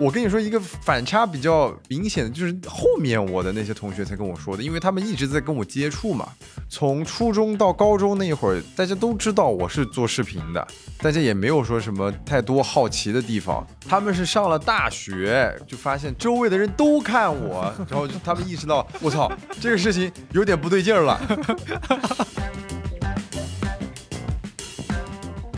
我跟你说一个反差比较明显的，就是后面我的那些同学才跟我说的，因为他们一直在跟我接触嘛。从初中到高中那一会儿，大家都知道我是做视频的，大家也没有说什么太多好奇的地方。他们是上了大学，就发现周围的人都看我，然后他们意识到，我操，这个事情有点不对劲儿了。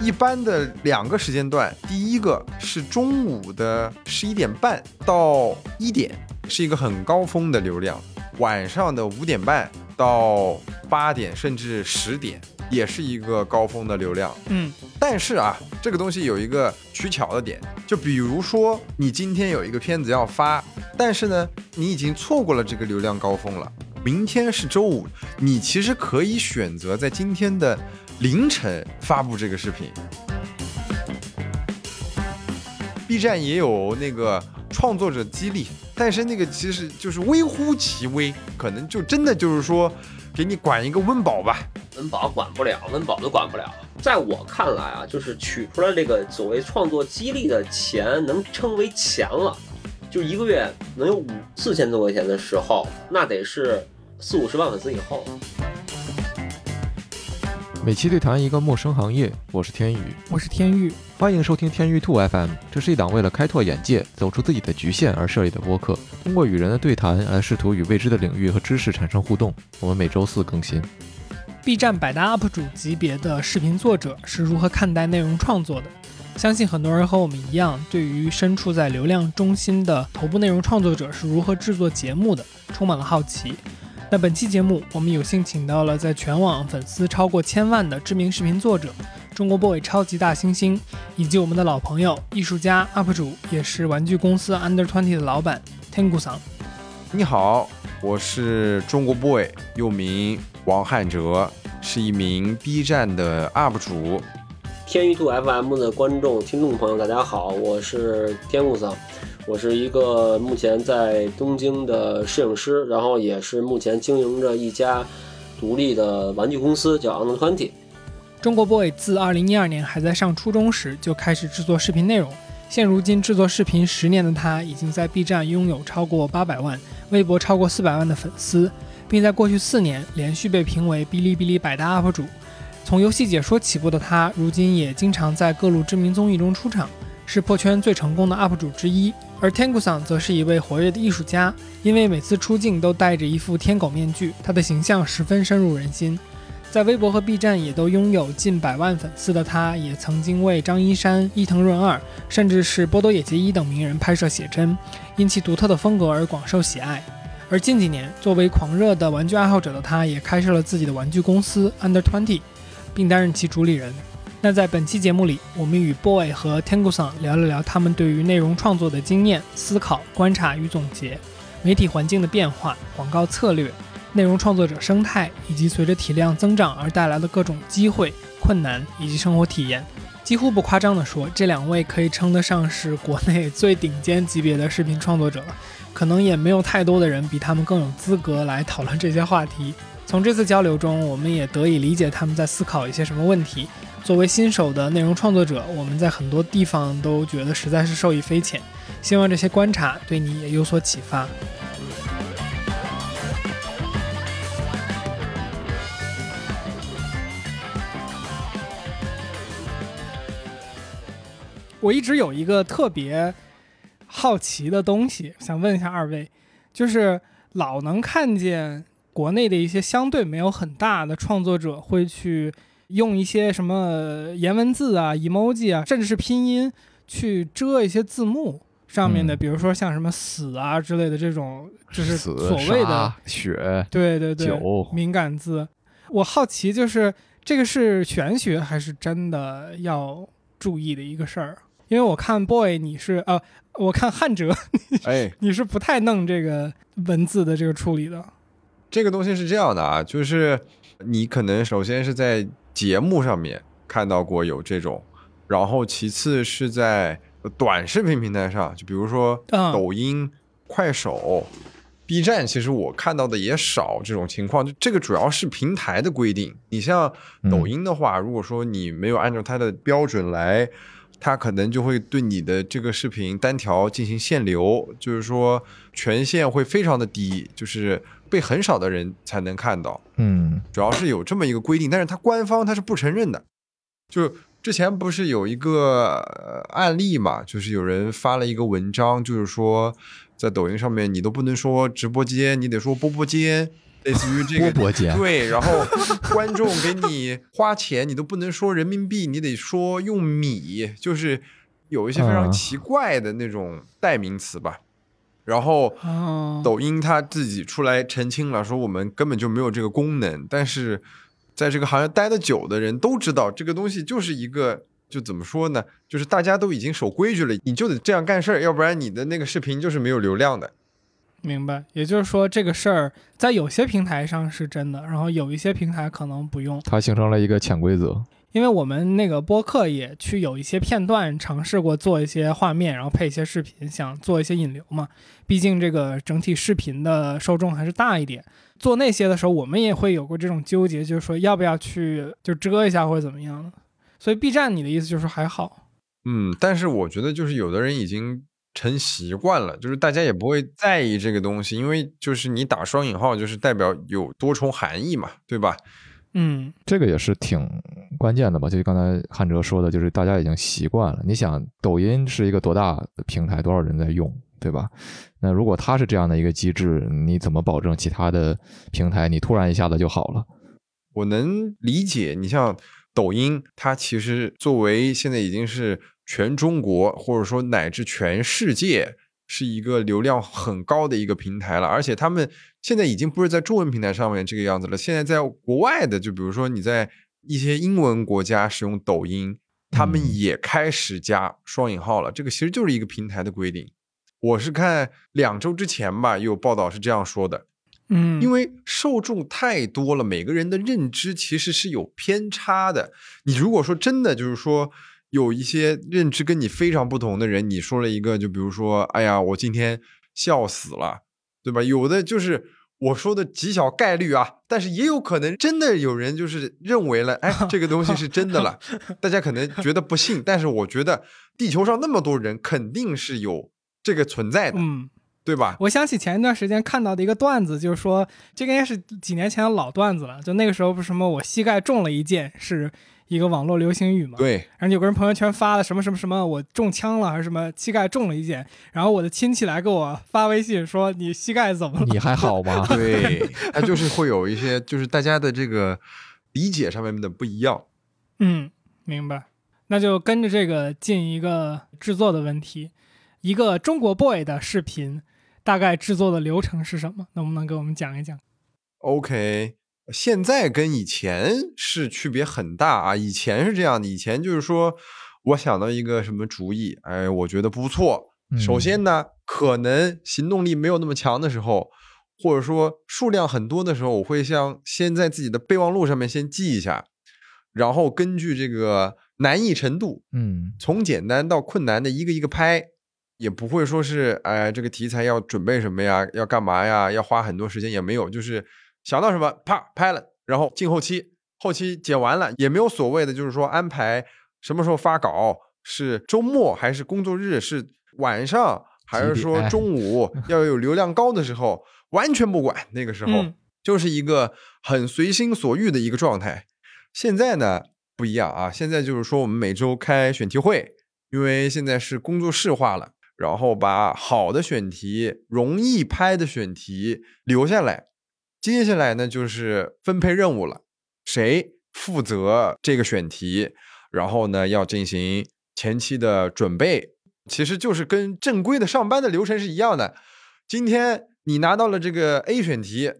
一般的两个时间段，第一个是中午的十一点半到一点，是一个很高峰的流量；晚上的五点半到八点甚至十点，也是一个高峰的流量。嗯，但是啊，这个东西有一个取巧的点，就比如说你今天有一个片子要发，但是呢，你已经错过了这个流量高峰了。明天是周五，你其实可以选择在今天的凌晨发布这个视频。B 站也有那个创作者激励，但是那个其实就是微乎其微，可能就真的就是说给你管一个温饱吧。温饱管不了，温饱都管不了。在我看来啊，就是取出来这个所谓创作激励的钱，能称为钱了。就一个月能有五四千多块钱的时候，那得是四五十万粉丝以后。每期对谈一个陌生行业，我是天宇，我是天域，欢迎收听天域兔 FM。这是一档为了开拓眼界、走出自己的局限而设立的播客，通过与人的对谈来试图与未知的领域和知识产生互动。我们每周四更新。B 站百大 UP 主级别的视频作者是如何看待内容创作的？相信很多人和我们一样，对于身处在流量中心的头部内容创作者是如何制作节目的，充满了好奇。那本期节目，我们有幸请到了在全网粉丝超过千万的知名视频作者，中国 boy 超级大猩猩，以及我们的老朋友、艺术家、UP 主，也是玩具公司 Under Twenty 的老板 Tengu 桑。你好，我是中国 boy，又名王汉哲，是一名 B 站的 UP 主。天娱兔 FM 的观众、听众朋友，大家好，我是天谷桑，我是一个目前在东京的摄影师，然后也是目前经营着一家独立的玩具公司，叫 Under Twenty。中国 boy 自2012年还在上初中时就开始制作视频内容，现如今制作视频十年的他，已经在 B 站拥有超过800万、微博超过400万的粉丝，并在过去四年连续被评为哔哩哔哩百大 UP 主。从游戏解说起步的他，如今也经常在各路知名综艺中出场，是破圈最成功的 UP 主之一。而 Tengu 桑则是一位活跃的艺术家，因为每次出镜都戴着一副天狗面具，他的形象十分深入人心。在微博和 B 站也都拥有近百万粉丝的他，也曾经为张一山、伊藤润二，甚至是波多野结衣等名人拍摄写真，因其独特的风格而广受喜爱。而近几年，作为狂热的玩具爱好者的他，也开设了自己的玩具公司 Under Twenty，并担任其主理人。那在本期节目里，我们与 Boy 和 Tengu 桑聊了聊他们对于内容创作的经验、思考、观察与总结，媒体环境的变化、广告策略。内容创作者生态，以及随着体量增长而带来的各种机会、困难以及生活体验，几乎不夸张地说，这两位可以称得上是国内最顶尖级别的视频创作者了。可能也没有太多的人比他们更有资格来讨论这些话题。从这次交流中，我们也得以理解他们在思考一些什么问题。作为新手的内容创作者，我们在很多地方都觉得实在是受益匪浅。希望这些观察对你也有所启发。我一直有一个特别好奇的东西，想问一下二位，就是老能看见国内的一些相对没有很大的创作者会去用一些什么颜文字啊、emoji 啊，甚至是拼音去遮一些字幕上面的，嗯比如说像什么“死”啊之类的这种，就是所谓的杀血对对对酒，敏感字。我好奇，就是这个是玄学还是真的要注意的一个事儿？因为我看 boy 你是呃，我看汉哲 哎，你是不太弄这个文字的这个处理的。这个东西是这样的啊，就是你可能首先是在节目上面看到过有这种，然后其次是在短视频平台上，就比如说嗯抖音、快手、B 站，其实我看到的也少这种情况。就这个主要是平台的规定。你像抖音的话，如果说你没有按照它的标准来它可能就会对你的这个视频单条进行限流，就是说权限会非常的低，就是被很少的人才能看到。嗯主要是有这么一个规定，但是它官方它是不承认的。就之前不是有一个、呃案例嘛，就是有人发了一个文章，就是说在抖音上面你都不能说直播间，你得说波波间，类似于这个 波波间对，然后观众给你花钱，你都不能说人民币，你得说用米，就是有一些非常嗯奇怪的那种代名词吧。然后哦，抖音它自己出来澄清了，说我们根本就没有这个功能。但是在这个行业待得久的人都知道，这个东西就是一个，就怎么说呢？就是大家都已经守规矩了，你就得这样干事儿，要不然你的那个视频就是没有流量的。明白。也就是说，这个事儿在有些平台上是真的，然后有一些平台可能不用。它形成了一个潜规则。因为我们那个播客也去有一些片段尝试过做一些画面，然后配一些视频，想做一些引流嘛。毕竟这个整体视频的受众还是大一点。做那些的时候，我们也会有过这种纠结，就是说要不要去就遮一下或者怎么样。所以 B 站，你的意思就是还好。嗯，但是我觉得就是有的人已经成习惯了，就是大家也不会在意这个东西，因为就是你打双引号，就是代表有多重含义嘛，对吧？嗯，这个也是挺关键的吧？就刚才汉哲说的，就是大家已经习惯了。你想，抖音是一个多大的平台，多少人在用，对吧？那如果它是这样的一个机制，你怎么保证其他的平台你突然一下子就好了？我能理解，你像抖音，它其实作为现在已经是全中国或者说乃至全世界是一个流量很高的一个平台了，而且他们现在已经不是在中文平台上面这个样子了，现在在国外的，就比如说你在一些英文国家使用抖音，他们嗯也开始加双引号了，这个其实就是一个平台的规定。我是看两周之前吧，有报道是这样说的，嗯，因为受众太多了，每个人的认知其实是有偏差的。你如果说真的就是说有一些认知跟你非常不同的人，你说了一个，就比如说，哎呀，我今天笑死了，对吧？有的就是我说的极小概率啊，但是也有可能真的有人就是认为了，哎，这个东西是真的了。大家可能觉得不信，但是我觉得地球上那么多人，肯定是有这个存在的，嗯。对吧？我想起前一段时间看到的一个段子，就是说这个应该是几年前的老段子了。就那个时候不是什么我膝盖中了一箭，是一个网络流行语嘛。。对，然后有个人朋友圈发了什么什么什么，我中枪了还是什么膝盖中了一箭，然后我的亲戚来给我发微信说你膝盖怎么了？你还好吗？对，他就是会有一些，就是大家的这个理解上面的不一样。嗯，明白。那就跟着这个进一个制作的问题，一个中国 boy 的视频大概制作的流程是什么？能不能给我们讲一讲？OK，现在跟以前是区别很大啊。以前是这样的，以前就是说我想到一个什么主意，哎，我觉得不错。首嗯先呢，可能行动力没有那么强的时候，或者说数量很多的时候，我会像先在自己的备忘录上面先记一下，然后根据这个难易程度，嗯从简单到困难的一个一个拍，也不会说是哎这个题材要准备什么呀，要干嘛呀，要花很多时间也没有，就是想到什么啪拍了，然后进后期，后期剪完了也没有所谓的就是说安排什么时候发稿，是周末还是工作日，是晚上还是说中午 要有流量高的时候，完全不管，那个时候。嗯就是一个很随心所欲的一个状态。现在呢不一样啊，现在就是说我们每周开选题会，因为现在是工作室化了，然后把好的选题、容易拍的选题留下来。接下来呢就是分配任务了，谁负责这个选题，然后呢要进行前期的准备，其实就是跟正规的上班的流程是一样的。今天你拿到了这个 A 选题，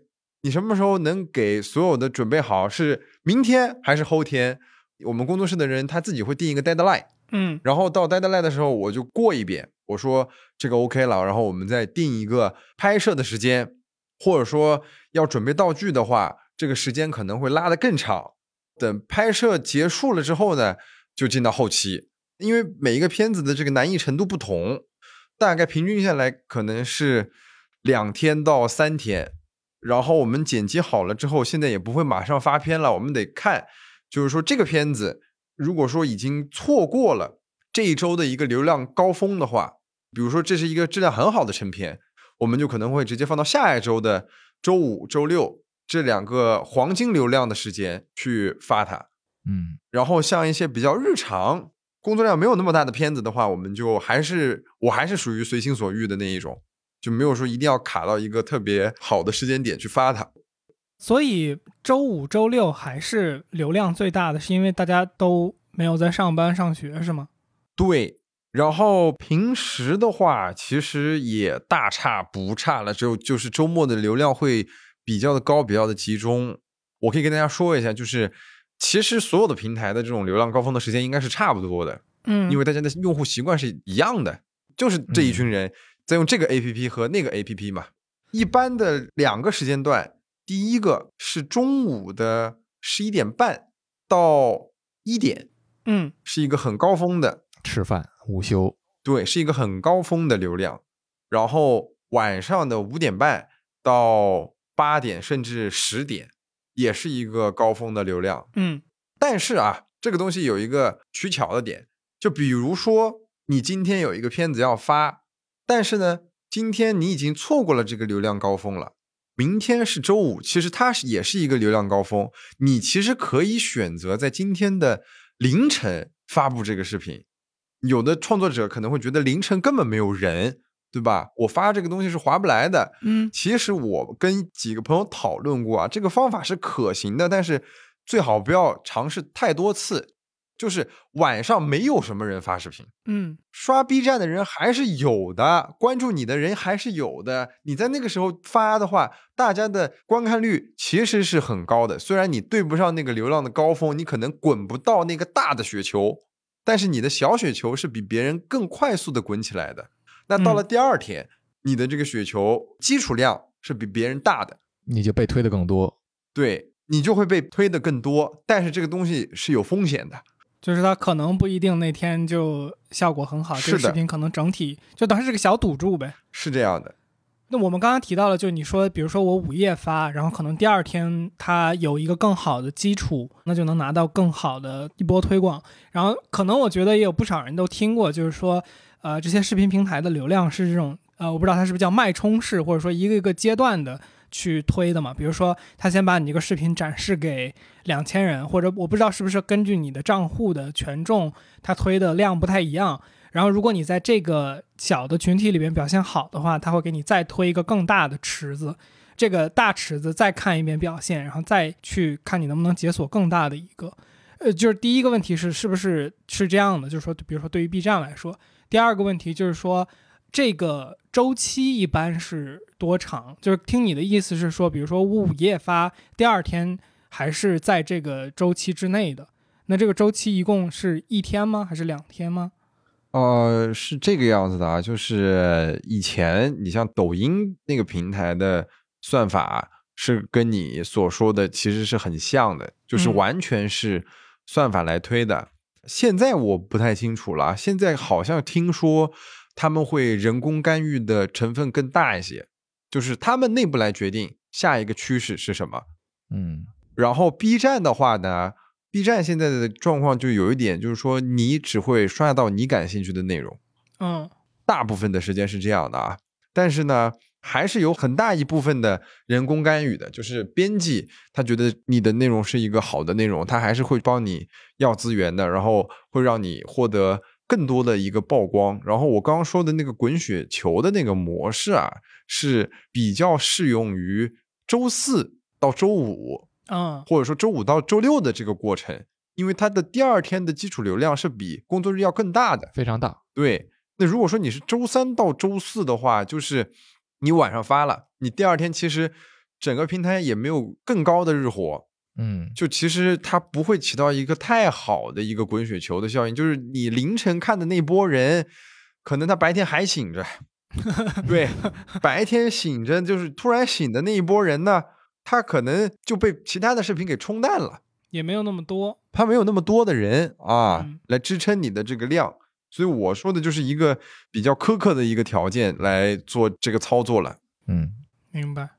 你什么时候能给所有的准备好？是明天还是后天？我们工作室的人他自己会定一个 deadline，嗯然后到 deadline 的时候我就过一遍，我说这个 OK 了，然后我们再定一个拍摄的时间，或者说要准备道具的话，这个时间可能会拉得更长。等拍摄结束了之后呢，就进到后期，因为每一个片子的这个难易程度不同，大概平均下来可能是两天到三天。然后我们剪辑好了之后，现在也不会马上发片了，我们得看，就是说这个片子如果说已经错过了这一周的一个流量高峰的话，比如说这是一个质量很好的成片，我们就可能会直接放到下一周的周五、周六这两个黄金流量的时间去发它。嗯然后像一些比较日常、工作量没有那么大的片子的话，我们就还是我还是属于随心所欲的那一种，就没有说一定要卡到一个特别好的时间点去发它。所以周五、周六还是流量最大的，是因为大家都没有在上班上学，是吗？对，然后平时的话，其实也大差不差了，只有就是周末的流量会比较的高，比较的集中。我可以跟大家说一下，就是其实所有的平台的这种流量高峰的时间应该是差不多的，嗯，因为大家的用户习惯是一样的，就是这一群人在用这个 APP 和那个 APP 嘛。一般的两个时间段，第一个是中午的十一点半到一点，嗯是一个很高峰的，吃饭午休，对，是一个很高峰的流量。然后晚上的五点半到八点甚至十点，也是一个高峰的流量。嗯但是啊，这个东西有一个取巧的点，就比如说你今天有一个片子要发，但是呢，今天你已经错过了这个流量高峰了。明天是周五，其实它是也是一个流量高峰，你其实可以选择在今天的凌晨发布这个视频。有的创作者可能会觉得凌晨根本没有人，对吧？我发这个东西是划不来的。嗯其实我跟几个朋友讨论过啊，这个方法是可行的，但是最好不要尝试太多次。就是晚上没有什么人发视频，嗯刷 B 站的人还是有的，关注你的人还是有的。你在那个时候发的话，大家的观看率其实是很高的。虽然你对不上那个流量的高峰，你可能滚不到那个大的雪球，但是你的小雪球是比别人更快速的滚起来的。那到了嗯第二天，你的这个雪球基础量是比别人大的，你就被推的更多。对你就会被推的更多。但是这个东西是有风险的。就是它可能不一定那天就效果很好，这个视频可能整体就等于是个小赌注呗。是这样的，那我们刚刚提到了，就你说，比如说我午夜发，然后可能第二天它有一个更好的基础，那就能拿到更好的一波推广。然后可能我觉得也有不少人都听过，就是说，呃，这些视频平台的流量是这种，呃，我不知道它是不是叫脉冲式，或者说一个一个阶段的去推的嘛。比如说，他先把你这个视频展示给两千人，或者我不知道是不是根据你的账户的权重，他推的量不太一样。然后，如果你在这个小的群体里边表现好的话，他会给你再推一个更大的池子，这个大池子再看一遍表现，然后再去看你能不能解锁更大的一个。呃，就是第一个问题是是不是是这样的？就是说，比如说对于 B 站来说，第二个问题就是说，这个周期一般是多长？就是听你的意思是说，比如说我午夜发，第二天还是在这个周期之内的。那这个周期一共是一天吗？还是两天吗？呃，是这个样子的啊，就是以前你像抖音那个平台的算法是跟你所说的其实是很像的，就是嗯完全是算法来推的。现在我不太清楚了，现在好像听说他们会人工干预的成分更大一些，就是他们内部来决定下一个趋势是什么。嗯然后 B 站的话呢，B 站现在的状况就有一点，就是说你只会刷到你感兴趣的内容。嗯大部分的时间是这样的啊，但是呢，还是有很大一部分的人工干预的，就是编辑他觉得你的内容是一个好的内容，他还是会帮你要资源的，然后会让你获得更多的一个曝光。然后我刚刚说的那个滚雪球的那个模式啊，是比较适用于周四到周五，嗯或者说周五到周六的这个过程，因为它的第二天的基础流量是比工作日要更大的。非常大。对，那如果说你是周三到周四的话，就是你晚上发了，你第二天其实整个平台也没有更高的日活，嗯就其实它不会起到一个太好的一个滚雪球的效应，就是你凌晨看的那波人，可能他白天还醒着，对，白天醒着就是突然醒的那一波人呢，他可能就被其他的视频给冲淡了。也没有那么多。他没有那么多的人啊嗯来支撑你的这个量，所以我说的就是一个比较苛刻的一个条件来做这个操作了。嗯明白。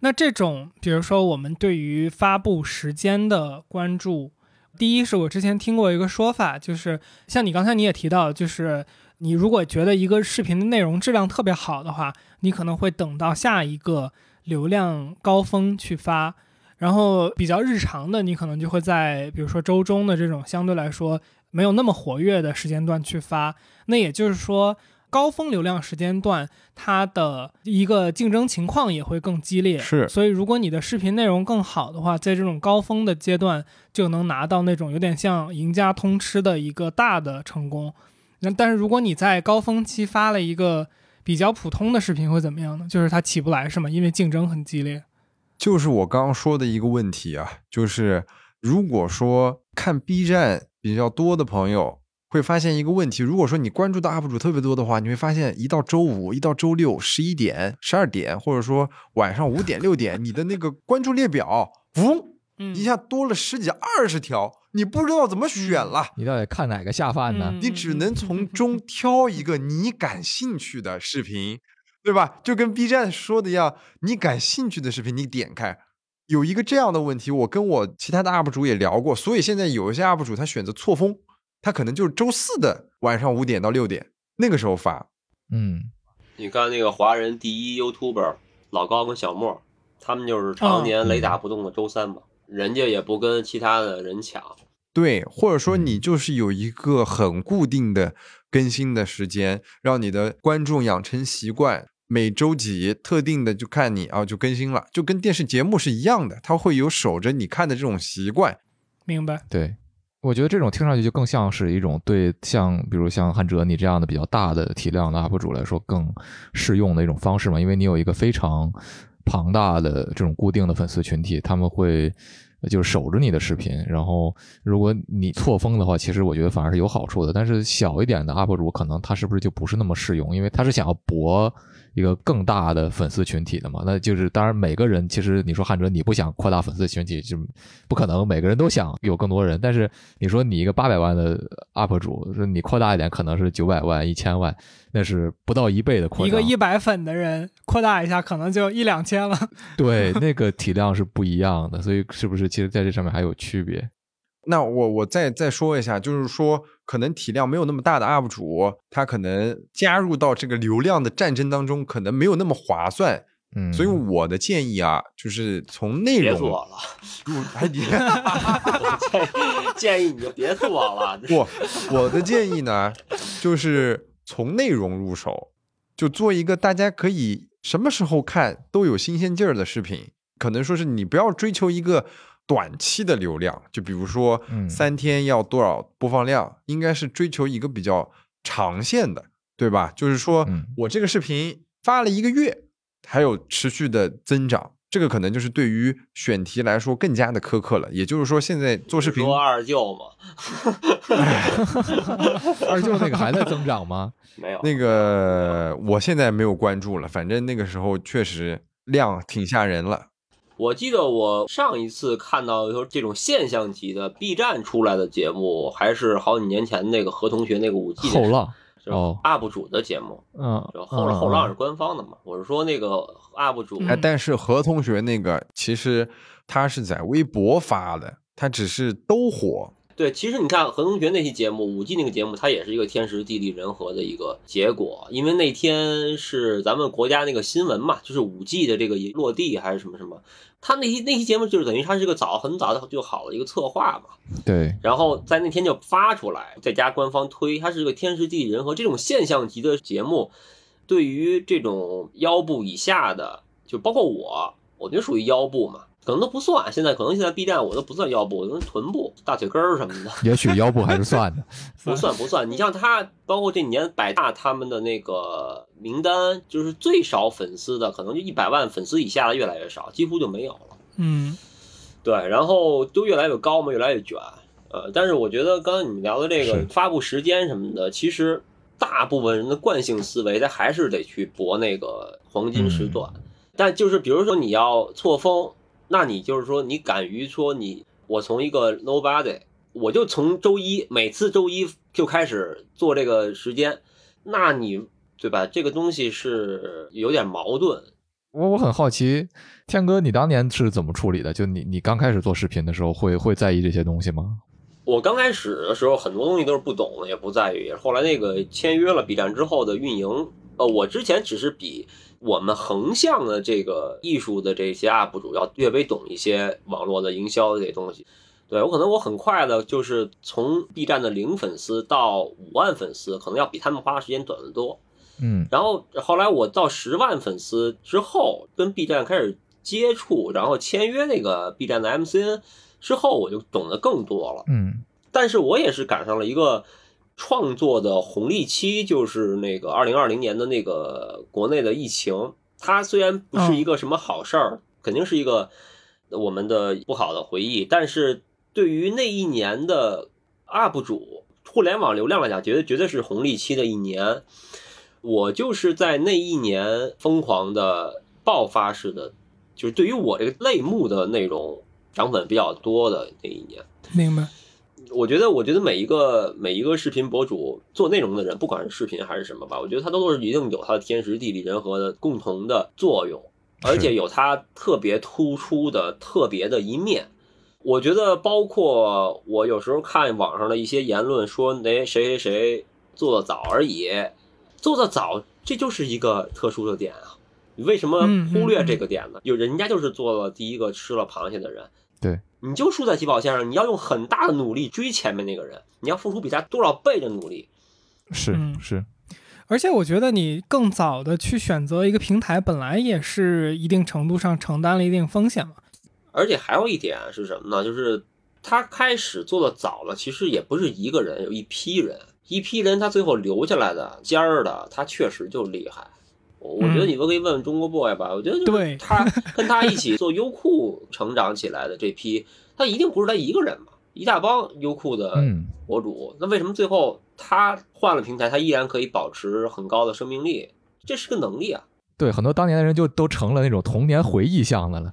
那这种，比如说我们对于发布时间的关注，第一是我之前听过一个说法，就是像你刚才你也提到，就是你如果觉得一个视频的内容质量特别好的话，你可能会等到下一个流量高峰去发，然后比较日常的，你可能就会在比如说周中的这种相对来说没有那么活跃的时间段去发。那也就是说。高峰流量时间段，它的一个竞争情况也会更激烈。是，所以如果你的视频内容更好的话，在这种高峰的阶段，就能拿到那种有点像赢家通吃的一个大的成功。那但是如果你在高峰期发了一个比较普通的视频，会怎么样呢？就是它起不来，是吗？因为竞争很激烈。就是我刚刚说的一个问题啊，就是如果说看 B 站比较多的朋友。会发现一个问题，如果说你关注的 UP 主特别多的话，你会发现一到周五、一到周六十一点、十二点，或者说晚上五点、六点，你的那个关注列表，嗡，一下多了十几、二十条，你不知道怎么选了。你到底看哪个下饭呢？你只能从中 挑一个你感兴趣的视频，对吧？就跟 B 站说的一样，你感兴趣的视频你点开。有一个这样的问题，我跟我其他的 UP 主也聊过，所以现在有一些 UP 主他选择错峰。他可能就是周四的晚上五点到六点那个时候发，嗯，你看那个华人第一 YouTuber 老高跟小莫，他们就是常年雷打不动的周三嘛，人家也不跟其他的人抢，对，或者说你就是有一个很固定的更新的时间，让你的观众养成习惯，每周几特定的就看你啊就更新了，就跟电视节目是一样的，他会有守着你看的这种习惯，明白？对。我觉得这种听上去就更像是一种对像比如像汉哲你这样的比较大的体量的 UP 主来说更适用的一种方式嘛，因为你有一个非常庞大的这种固定的粉丝群体，他们会就是守着你的视频，然后如果你错峰的话，其实我觉得反而是有好处的。但是小一点的 UP 主可能他是不是就不是那么适用，因为他是想要博。一个更大的粉丝群体的嘛，那就是当然每个人其实你说汉哲你不想扩大粉丝群体就不可能，每个人都想有更多人。但是你说你一个八百万的 UP 主，你扩大一点可能是九百万、一千万，那是不到一倍的扩大。一个一百粉的人扩大一下可能就一两千了。对，那个体量是不一样的，所以是不是其实在这上面还有区别？那我我再再说一下，就是说，可能体量没有那么大的 UP 主，他可能加入到这个流量的战争当中，可能没有那么划算。嗯，所以我的建议啊，就是从内容做了，入还别建议你就别做了。不，我的建议呢，就是从内容入手，就做一个大家可以什么时候看都有新鲜劲儿的视频。可能说是你不要追求一个。短期的流量，就比如说三天要多少播放量，应该是追求一个比较长线的，对吧？就是说我这个视频发了一个月，还有持续的增长，这个可能就是对于选题来说更加的苛刻了。也就是说，现在做视频，说二舅嘛，二舅那个还在增长吗？没有，那个我现在没有关注了，反正那个时候确实量挺吓人了。我记得我上一次看到说这种现象级的 B 站出来的节目，还是好几年前那个何同学那个五 G 后浪哦 UP 主的节目，嗯，后后浪是官方的嘛？我是说那个 UP 主，哎，但是何同学那个其实他是在微博发的，他只是都火。对，其实你看何同学那期节目，五 G 那个节目，它也是一个天时地利人和的一个结果。因为那天是咱们国家那个新闻嘛，就是五 G 的这个落地还是什么什么，他那期那期节目就是等于它是个早很早的就好的一个策划嘛。对。然后在那天就发出来，再加官方推，它是个天时地利人和这种现象级的节目，对于这种腰部以下的，就包括我，我就属于腰部嘛。可能都不算，现在可能现在 B 站我都不算腰部，可能臀部、大腿根儿什么的。也许腰部还是算的，不算不算。你像他，包括这几年百大他们的那个名单，就是最少粉丝的，可能就一百万粉丝以下的越来越少，几乎就没有了。嗯，对，然后都越来越高嘛，越来越卷。呃，但是我觉得刚才你们聊的这个发布时间什么的，其实大部分人的惯性思维，他还是得去搏那个黄金时段。但就是比如说你要错峰。那你就是说，你敢于说你，我从一个 nobody，我就从周一每次周一就开始做这个时间，那你对吧？这个东西是有点矛盾。我我很好奇，天哥，你当年是怎么处理的？就你你刚开始做视频的时候，会会在意这些东西吗？我刚开始的时候，很多东西都是不懂的，也不在意。后来那个签约了 B 站之后的运营，呃，我之前只是比我们横向的这个艺术的这些 UP 主要略微懂一些网络的营销的这些东西。对我可能我很快的，就是从 B 站的零粉丝到五万粉丝，可能要比他们花的时间短得多。嗯然后后来我到十万粉丝之后，跟 B 站开始接触，然后签约那个 B 站的 MCN 之后，我就懂得更多了。嗯但是我也是赶上了一个创作的红利期，就是那个二零二零年的那个国内的疫情。它虽然不是一个什么好事儿，肯定是一个我们的不好的回忆，但是对于那一年的 UP 主互联网流量来讲，绝对绝对是红利期的一年。我就是在那一年疯狂的爆发式的，就是对于我这个类目的内容涨粉比较多的那一年。明白。我觉得，我觉得每一个每一个视频博主做内容的人，不管是视频还是什么吧，我觉得他都是一定有他的天时地利人和的共同的作用，而且有他特别突出的特别的一面。我觉得，包括我有时候看网上的一些言论，说那谁谁谁做的早而已，做的早，这就是一个特殊的点啊。你为什么忽略这个点呢？有人家就是做了第一个吃了螃蟹的人，对，你就输在起跑线上，你要用很大的努力追前面那个人，你要付出比他多少倍的努力。是嗯是，而且我觉得你更早的去选择一个平台，本来也是一定程度上承担了一定风险嘛。而且还有一点是什么呢？就是他开始做的早了，其实也不是一个人，有一批人，一批人他最后留下来的尖儿的，他确实就厉害。我我觉得你都可以问问中国 boy 吧，我觉得就是对他 跟他一起做优酷成长起来的这批，他一定不是他一个人嘛，一大帮优酷的嗯博主，那为什么最后他换了平台，他依然可以保持很高的生命力？这是个能力啊。对，很多当年的人就都成了那种童年回忆向的了，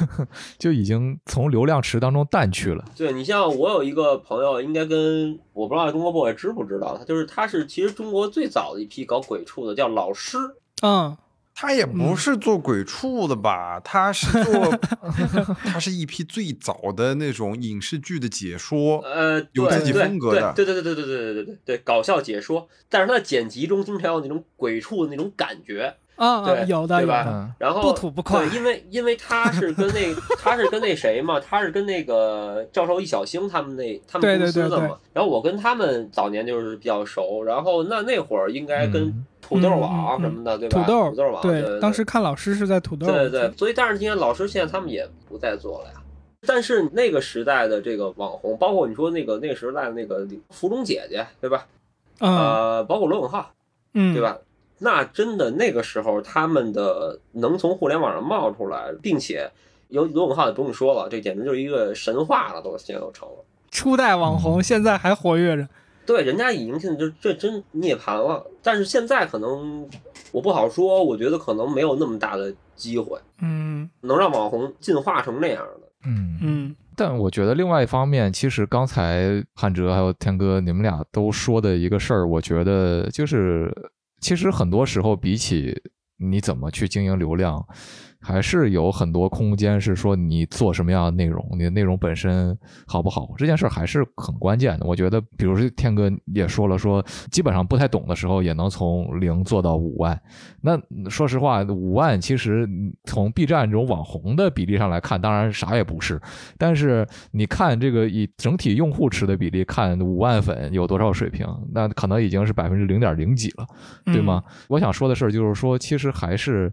就已经从流量池当中淡去了。对你像我有一个朋友，应该跟我不知道中国 boy 知不知道，他就是他是其实中国最早的一批搞鬼畜的，叫老师。嗯，他也不是做鬼畜的吧？他是做，他是一批最早的那种影视剧的解说。呃，有自己风格的对对对对对对对对对对，搞笑解说，但是他的剪辑中经常有那种鬼畜的那种感觉，啊啊，对有的对吧然后不吐不快对，因为因为他是跟那他是跟那谁嘛，他是跟那个教授易小星他们那他们公司的嘛。然后我跟他们早年就是比较熟，然后那那会儿应该跟嗯土豆网什么的，对吧？土豆土豆网，对对，当时看老师是在土豆，对对对，所以但是今天老师现在他们也不再做了呀。但是那个时代的这个网红，包括你说那个那个时代的那个芙蓉姐姐，对吧？嗯呃，包括罗永浩，嗯，对？吧？那真的那个时候，他们的能从互联网上冒出来，并且有罗永浩也不用说了，这简直就是一个神话了，都现在都成了。初代网红现在还活跃着，对，人家已经现在就这真涅槃了，但是现在可能我不好说，我觉得可能没有那么大的机会嗯能让网红进化成那样的。嗯嗯但我觉得另外一方面，其实刚才汉哲还有天哥你们俩都说的一个事儿，我觉得就是其实很多时候比起你怎么去经营流量，还是有很多空间是说你做什么样的内容，你的内容本身好不好，这件事儿还是很关键的。我觉得，比如说天哥也说了说，基本上不太懂的时候也能从零做到五万。那说实话，五万其实从 B 站这种网红的比例上来看，当然啥也不是。但是你看这个以整体用户池的比例看，五万粉有多少水平？那可能已经是百分之零点零几了，对吗？我想说的是，就是说，其实还是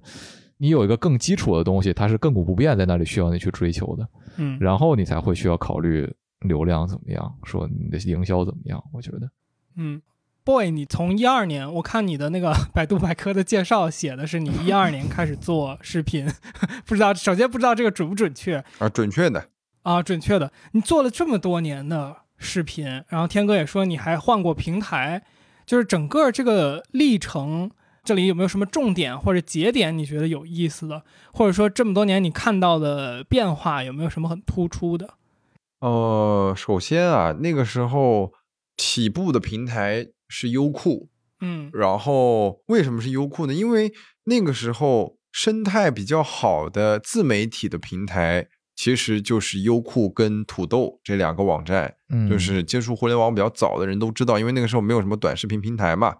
你有一个更基础的东西，它是亘古不变在那里需要你去追求的，嗯然后你才会需要考虑流量怎么样，说你的营销怎么样。我觉得，嗯。boy，你从一二年，我看你的那个百度百科的介绍写的是你一二年开始做视频，不知道首先不知道这个准不准确啊，准确的，啊？准确的，你做了这么多年的视频，然后天哥也说你还换过平台，就是整个这个历程，这里有没有什么重点或者节点你觉得有意思的，或者说这么多年你看到的变化有没有什么很突出的？呃，首先啊，那个时候起步的平台是优酷，嗯然后为什么是优酷呢？因为那个时候生态比较好的自媒体的平台其实就是优酷跟土豆这两个网站，嗯，就是接触互联网比较早的人都知道，因为那个时候没有什么短视频平台嘛，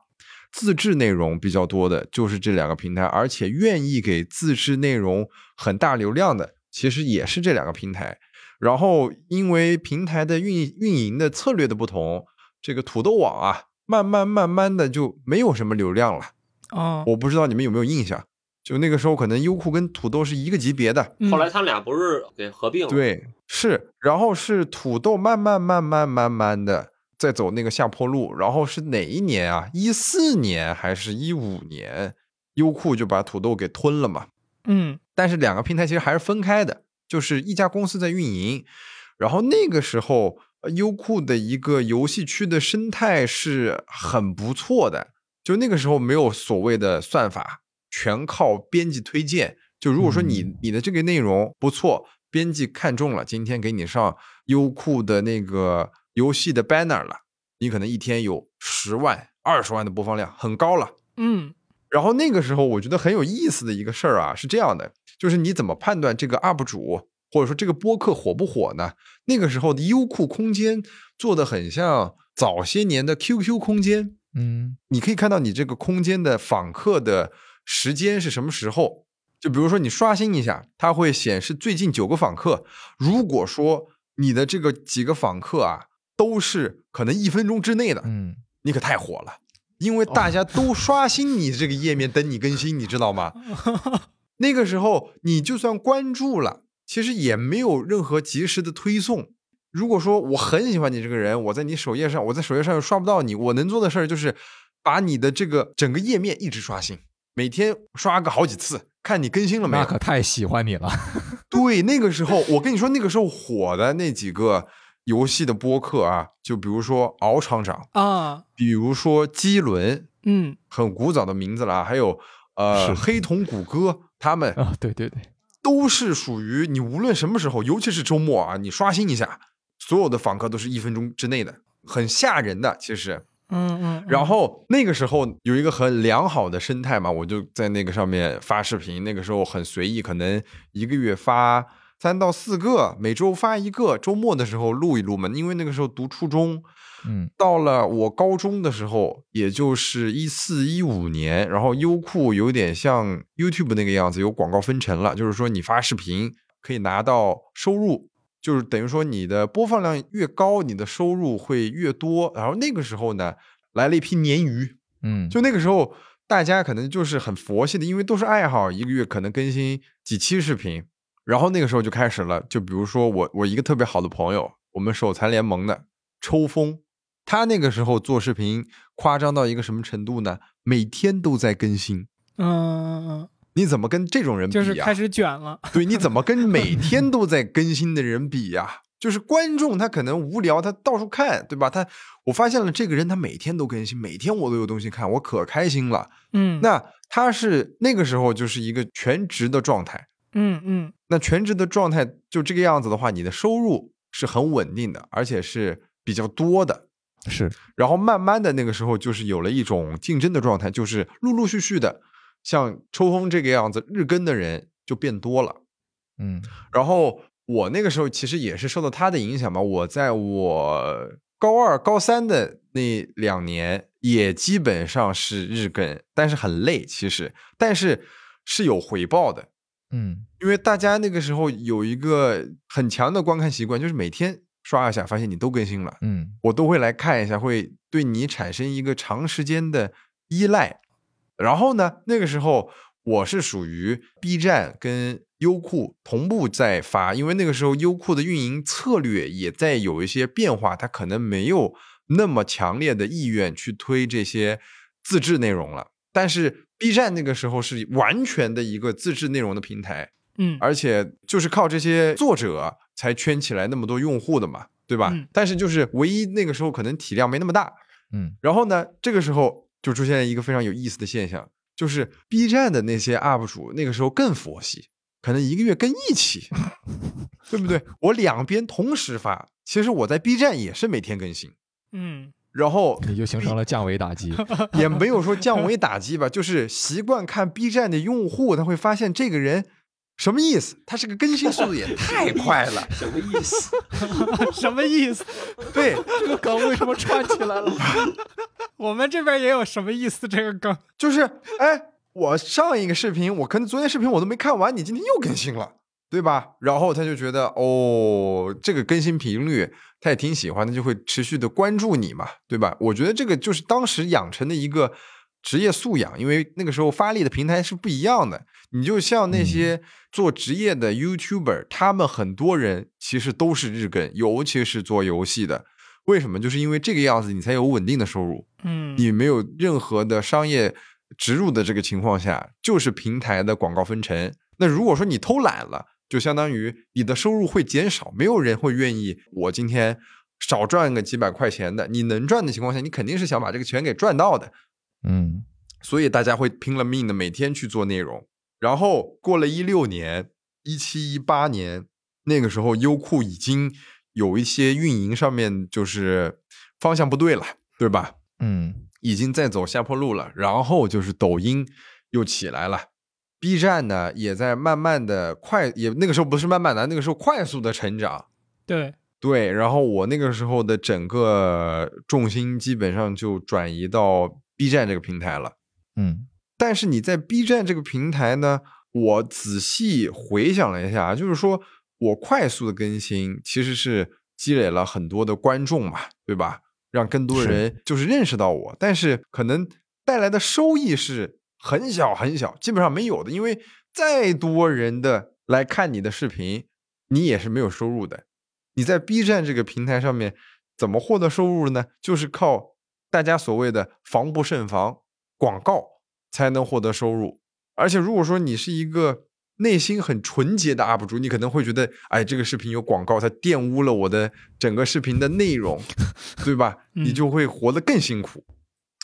自制内容比较多的就是这两个平台，而且愿意给自制内容很大流量的，其实也是这两个平台。然后因为平台的运运营的策略的不同，这个土豆网啊，慢慢慢慢的就没有什么流量了。哦，我不知道你们有没有印象，就那个时候可能优酷跟土豆是一个级别的，嗯后来他们俩不是给合并了？，对，是，然后是土豆慢慢慢慢慢慢的在走那个下坡路，然后是哪一年啊？一四年还是一五年？优酷就把土豆给吞了嘛。嗯但是两个平台其实还是分开的，就是一家公司在运营。然后那个时候，呃优酷的一个游戏区的生态是很不错的，就那个时候没有所谓的算法，全靠编辑推荐。就如果说你、嗯你的这个内容不错，编辑看中了，今天给你上优酷的那个游戏的 banner 了，你可能一天有十万、二十万的播放量，很高了。嗯然后那个时候，我觉得很有意思的一个事儿啊，是这样的，就是你怎么判断这个 UP 主或者说这个播客火不火呢？那个时候的优酷空间做的很像早些年的 QQ 空间，嗯你可以看到你这个空间的访客的时间是什么时候。就比如说你刷新一下，它会显示最近九个访客。如果说你的这个几个访客啊都是可能一分钟之内的，嗯，你可太火了，因为大家都刷新你这个页面等你更新，你知道吗？那个时候你就算关注了，其实也没有任何及时的推送。如果说我很喜欢你这个人，我在你首页上，我在首页上又刷不到你，我能做的事儿就是把你的这个整个页面一直刷新，每天刷个好几次，看你更新了没有。那可太喜欢你了。对，那个时候我跟你说，那个时候火的那几个游戏的播客啊，就比如说敖厂长，啊，比如说基伦，嗯很古早的名字了啊，还有呃是黑瞳谷歌，他们啊，对对对，都是属于你无论什么时候，尤其是周末啊，你刷新一下，所有的访客都是一分钟之内的，很吓人的其实。嗯嗯，然后那个时候有一个很良好的生态嘛，我就在那个上面发视频。那个时候很随意，可能一个月发三到四个，每周发一个，周末的时候录一录嘛。因为那个时候读初中，嗯到了我高中的时候，也就是一四一五年，然后优酷有点像 YouTube 那个样子，有广告分成了，就是说你发视频可以拿到收入，就是等于说你的播放量越高，你的收入会越多。然后那个时候呢，来了一批鲶鱼，嗯，就那个时候大家可能就是很佛系的，因为都是爱好，一个月可能更新几期视频。然后那个时候就开始了，就比如说我我一个特别好的朋友，我们手残联盟的抽风，他那个时候做视频夸张到一个什么程度呢？每天都在更新，嗯嗯你怎么跟这种人就是开始卷了。对，你怎么跟每天都在更新的人比呀？就是观众他可能无聊，他到处看，对吧？他我发现了这个人，他每天都更新，每天我都有东西看，我可开心了。嗯，那他是那个时候就是一个全职的状态，嗯嗯那全职的状态就这个样子的话，你的收入是很稳定的，而且是比较多的。是，然后慢慢的那个时候就是有了一种竞争的状态，就是陆陆续续的，像抽风这个样子日更的人就变多了。嗯然后我那个时候其实也是受到他的影响吧，我在我高二、高三的那两年也基本上是日更，但是很累，其实，但是是有回报的，嗯因为大家那个时候有一个很强的观看习惯，就是每天刷一下，发现你都更新了，嗯我都会来看一下，会对你产生一个长时间的依赖。然后呢，那个时候我是属于 B 站跟优酷同步在发，因为那个时候优酷的运营策略也在有一些变化，它可能没有那么强烈的意愿去推这些自制内容了。但是 B 站那个时候是完全的一个自制内容的平台，嗯，而且就是靠这些作者才圈起来那么多用户的嘛，对吧？嗯。但是就是唯一那个时候可能体量没那么大，嗯。然后呢，这个时候就出现了一个非常有意思的现象，就是 B 站的那些 UP 主那个时候更佛系，可能一个月更一期，对不对？我两边同时发，其实我在 B 站也是每天更新，嗯然后你就形成了降维打击。也没有说降维打击吧，就是习惯看 B 站的用户，他会发现这个人什么意思？他是个更新速度也太快了。什么意思？什么意思？对，这个梗为什么串起来了？我们这边也有什么意思这个梗？就是哎，我上一个视频，我可能昨天视频我都没看完，你今天又更新了，对吧？然后他就觉得哦，这个更新频率他也挺喜欢的，就会持续的关注你嘛，对吧？我觉得这个就是当时养成的一个职业素养，因为那个时候发力的平台是不一样的。你就像那些做职业的 YouTuber，他们很多人其实都是日更，尤其是做游戏的。为什么？就是因为这个样子，你才有稳定的收入。嗯，你没有任何的商业植入的这个情况下，就是平台的广告分成。那如果说你偷懒了，就相当于你的收入会减少，没有人会愿意我今天少赚个几百块钱的。你能赚的情况下，你肯定是想把这个钱给赚到的。嗯，所以大家会拼了命的每天去做内容。然后过了一六年、一七、一八年，那个时候优酷已经有一些运营上面就是方向不对了，对吧？嗯，已经在走下坡路了。然后就是抖音又起来了，B 站呢也在慢慢的快，也那个时候不是慢慢的，那个时候快速的成长。对，对，然后我那个时候的整个重心基本上就转移到 B 站这个平台了。嗯，但是你在 B 站这个平台呢，我仔细回想了一下，就是说我快速的更新，其实是积累了很多的观众嘛，对吧？让更多人就是认识到我，但是可能带来的收益是很小很小，基本上没有的，因为再多人的来看你的视频，你也是没有收入的。你在 B 站这个平台上面怎么获得收入呢？就是靠大家所谓的防不胜防广告才能获得收入。而且如果说你是一个内心很纯洁的 UP 主，你可能会觉得，哎，这个视频有广告，它玷污了我的整个视频的内容，对吧？你嗯就会活得更辛苦。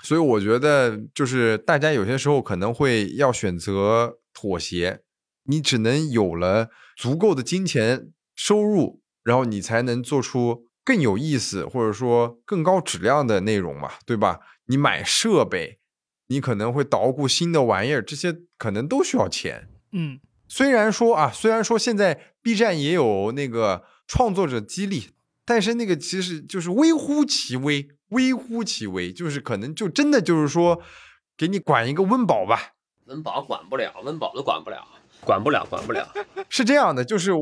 所以我觉得，就是大家有些时候可能会要选择妥协，你只能有了足够的金钱收入，然后你才能做出更有意思或者说更高质量的内容嘛，对吧？你买设备，你可能会捣鼓新的玩意儿，这些可能都需要钱。嗯，虽然说啊，虽然说现在 B 站也有那个创作者激励，但是那个其实就是微乎其微，微乎其微，就是可能就真的就是说给你管一个温饱吧，温饱管不了，温饱都管不了，管不了，管不了。是这样的，就是我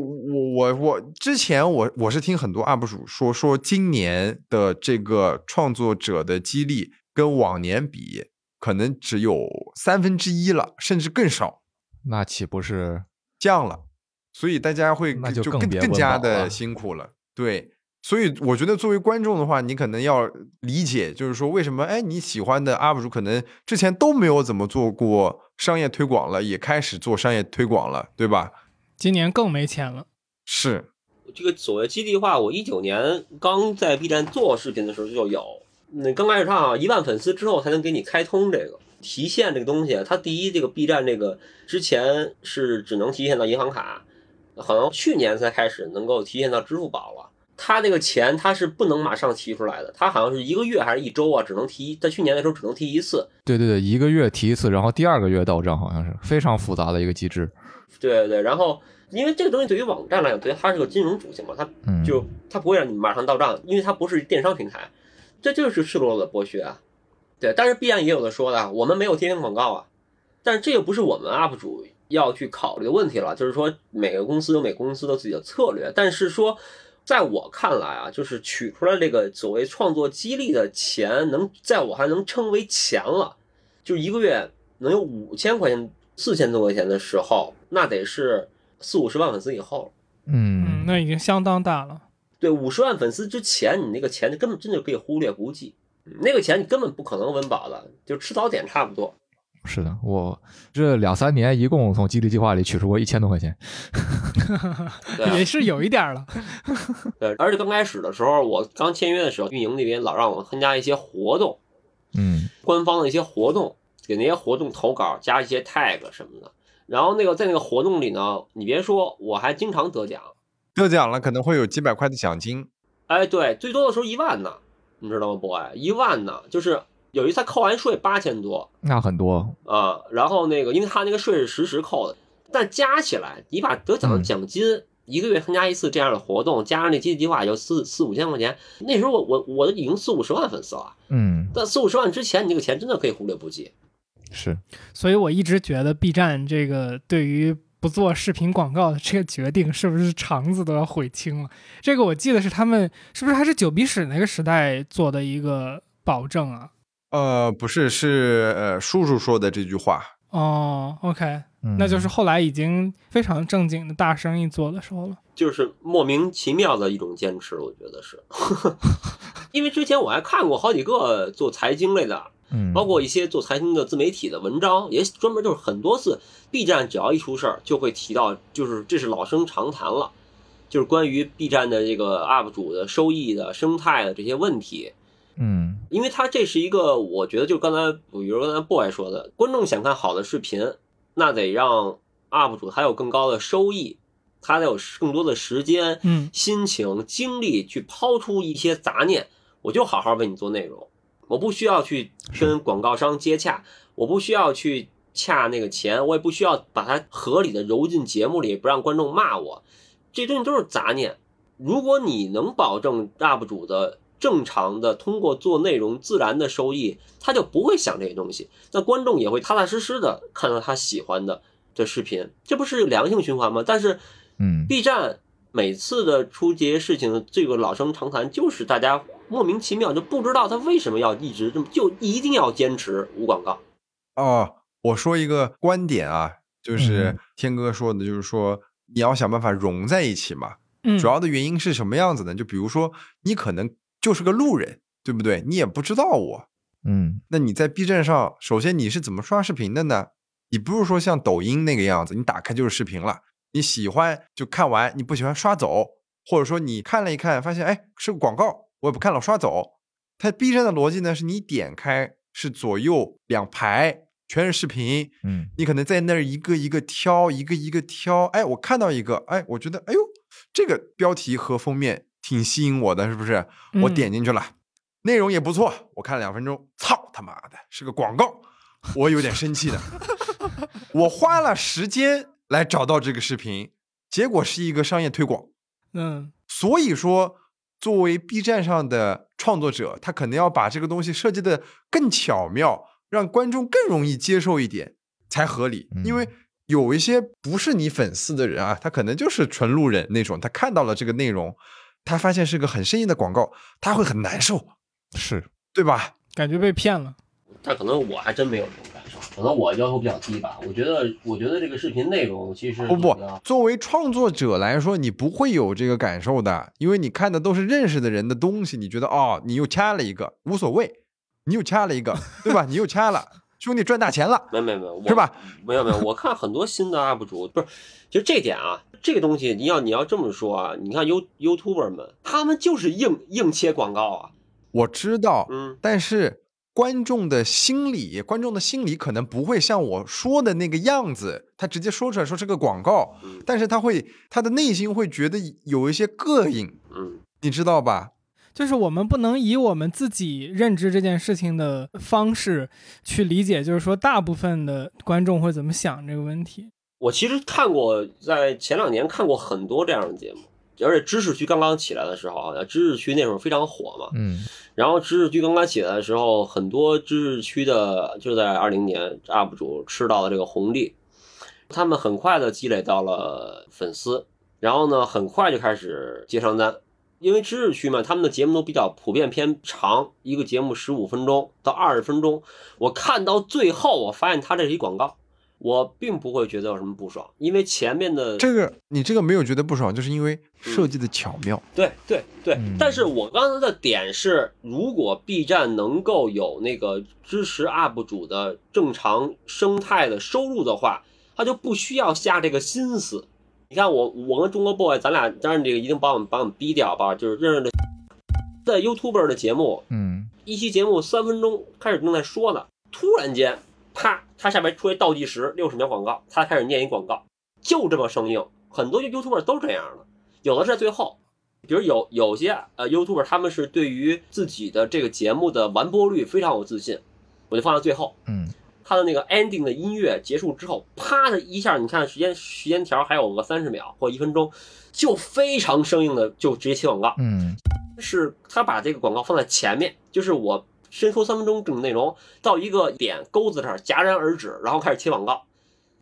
我我之前我我是听很多 UP 主说说今年的这个创作者的激励跟往年比，可能只有三分之一了，甚至更少。那岂不是降了，所以大家会那就就更更加的辛苦了。对，所以我觉得作为观众的话，你可能要理解，就是说为什么哎你喜欢的 UP 主可能之前都没有怎么做过商业推广了，也开始做商业推广了，对吧？今年更没钱了。是，这个所谓激励化，我一九年刚在 B 站做视频的时候就有。那刚开始上啊，一万粉丝之后才能给你开通这个提现这个东西。它第一，这个 B 站这个之前是只能提现到银行卡，好像去年才开始能够提现到支付宝了。它这个钱他是不能马上提出来的，他好像是一个月还是一周啊，只能提。在去年的时候只能提一次。对对对，一个月提一次，然后第二个月到账，好像是非常复杂的一个机制。对对对，然后因为这个东西对于网站来讲，对它是个金融属性嘛，它嗯，就它不会让你马上到账，因为它不是电商平台，这就是赤裸裸的剥削啊。对，但是必然也有的说的，我们没有贴片广告啊，但是这又不是我们 UP 主要去考虑的问题了，就是说每个公司有每个公司的自己的策略，但是说在我看来啊，就是取出来这个所谓创作激励的钱，能在我还能称为钱了，就一个月能有五千块钱、四千多块钱的时候，那得是四五十万粉丝以后了。嗯，嗯，那已经相当大了。对，五十万粉丝之前，你那个钱根本真的可以忽略不计，嗯那个钱你根本不可能温饱的，就吃早点差不多。是的，我这两三年一共从激励计划里取出过一千多块钱。对啊也是有一点儿了。对，而且刚开始的时候，我刚签约的时候，运营那边老让我参加一些活动，嗯，官方的一些活动，给那些活动投稿，加一些 tag 什么的。然后那个在那个活动里呢，你别说，我还经常得奖。得奖了可能会有几百块的奖金。哎，对，最多的时候一万呢，你知道吗，boy？一万呢，就是有一次他扣完税八千多，那很多。啊，然后那个，因为他那个税是实时扣的，但加起来，你把得奖的奖金、一个月参加一次这样的活动，加上那激励计划，就四四五千块钱。那时候我我我已经四五十万粉丝了，嗯，但四五十万之前，你这个钱真的可以忽略不计。是，所以我一直觉得 B 站这个对于不做视频广告的这个决定，是不是肠子都要悔青了？这个我记得是他们是不是还是九鼻屎那个时代做的一个保证啊？呃，不是，是呃叔叔说的这句话。哦，OK，嗯那就是后来已经非常正经的大生意做的时候了。就是莫名其妙的一种坚持，我觉得是，因为之前我还看过好几个做财经类的，嗯，包括一些做财经的自媒体的文章，也专门就是很多次 B 站只要一出事儿，就会提到，就是这是老生常谈了，就是关于 B 站的这个 UP 主的收益的生态的这些问题。嗯。因为它这是一个，我觉得就刚才，比如刚才 boy 说的，观众想看好的视频，那得让 UP 主他有更高的收益，他得有更多的时间、嗯。心情、精力去抛出一些杂念，我就好好为你做内容，我不需要去跟广告商接洽，我不需要去恰那个钱，我也不需要把它合理的揉进节目里，不让观众骂我，这东西都是杂念。如果你能保证 UP 主的正常的通过做内容自然的收益，他就不会想这些东西，那观众也会踏踏实实的看到他喜欢的这视频，这不是良性循环吗？但是嗯 B 站每次的出这些事情，这个老生常谈，就是大家莫名其妙就不知道他为什么要一直这么就一定要坚持无广告。哦，我说一个观点啊，就是嗯天哥说的，就是说你要想办法融在一起嘛。嗯，主要的原因是什么样子呢？就比如说你可能就是个路人，对不对？你也不知道我，嗯那你在 B 站上，首先你是怎么刷视频的呢？你不是说像抖音那个样子，你打开就是视频了，你喜欢就看完，你不喜欢刷走，或者说你看了一看，发现哎是个广告，我也不看了，刷走。它 B 站的逻辑呢，是你点开是左右两排全是视频，嗯你可能在那儿一个一个挑，一个一个挑，哎，我看到一个，哎，我觉得，哎呦，这个标题和封面挺吸引我的，是不是？我嗯点进去了，内容也不错，我看了两分钟，操他妈的，是个广告，我有点生气的。我花了时间来找到这个视频，结果是一个商业推广。嗯所以说，作为 B 站上的创作者，他可能要把这个东西设计的更巧妙，让观众更容易接受一点才合理。嗯因为有一些不是你粉丝的人啊，他可能就是纯路人那种，他看到了这个内容，他发现是个很生硬的广告，他会很难受，是，对吧？感觉被骗了。但可能我还真没有这种感受，可能我要求比较低吧。我觉得，我觉得这个视频内容其实不不，作为创作者来说，你不会有这个感受的，因为你看的都是认识的人的东西，你觉得哦，你又掐了一个，无所谓，你又掐了一个，对吧？你又掐了，兄弟赚大钱了，没有没有没有，我是吧？没有没有，我看很多新的 UP 主，不是，其实这点啊，这个东西你要你要这么说啊，你看 You YouTuber 们，他们就是硬硬切广告啊，我知道，嗯，但是观众的心理，观众的心理可能不会像我说的那个样子，他直接说出来说是个广告，嗯。但是他会，他的内心会觉得有一些膈应，嗯，你知道吧？就是我们不能以我们自己认知这件事情的方式去理解，就是说大部分的观众会怎么想这个问题。我其实看过，在前两年看过很多这样的节目，而且知识区刚刚起来的时候啊，知识区那会儿非常火嘛，嗯然后知识区刚刚起来的时候，很多知识区的就在二零年 UP 主吃到了这个红利，他们很快的积累到了粉丝，然后呢，很快就开始接商单。因为知识区嘛，他们的节目都比较普遍偏长，一个节目十五分钟到二十分钟。我看到最后，我发现它这是一广告，我并不会觉得有什么不爽，因为前面的这个你这个没有觉得不爽，就是因为设计的巧妙。对对对，嗯但是我刚才的点是，如果 B 站能够有那个支持 UP 主的正常生态的收入的话，他就不需要下这个心思。你看我，我跟中国 boy，咱俩当然这个一定把我们把我们逼掉吧，就是认识的，在 YouTuber 的节目，嗯一期节目三分钟开始正在说呢，突然间，啪，它下面出来倒计时六十秒广告，他开始念一广告，就这么生硬。很多 YouTuber 都这样的，有的是在最后，比如有有些呃 YouTuber 他们是对于自己的这个节目的完播率非常有自信，我就放在最后。嗯他的那个 ending 的音乐结束之后，啪的一下，你看时间时间条还有个三十秒或一分钟，就非常生硬的就直接切广告。嗯是他把这个广告放在前面，就是我先说三分钟整个内容，到一个点钩子这儿戛然而止，然后开始切广告。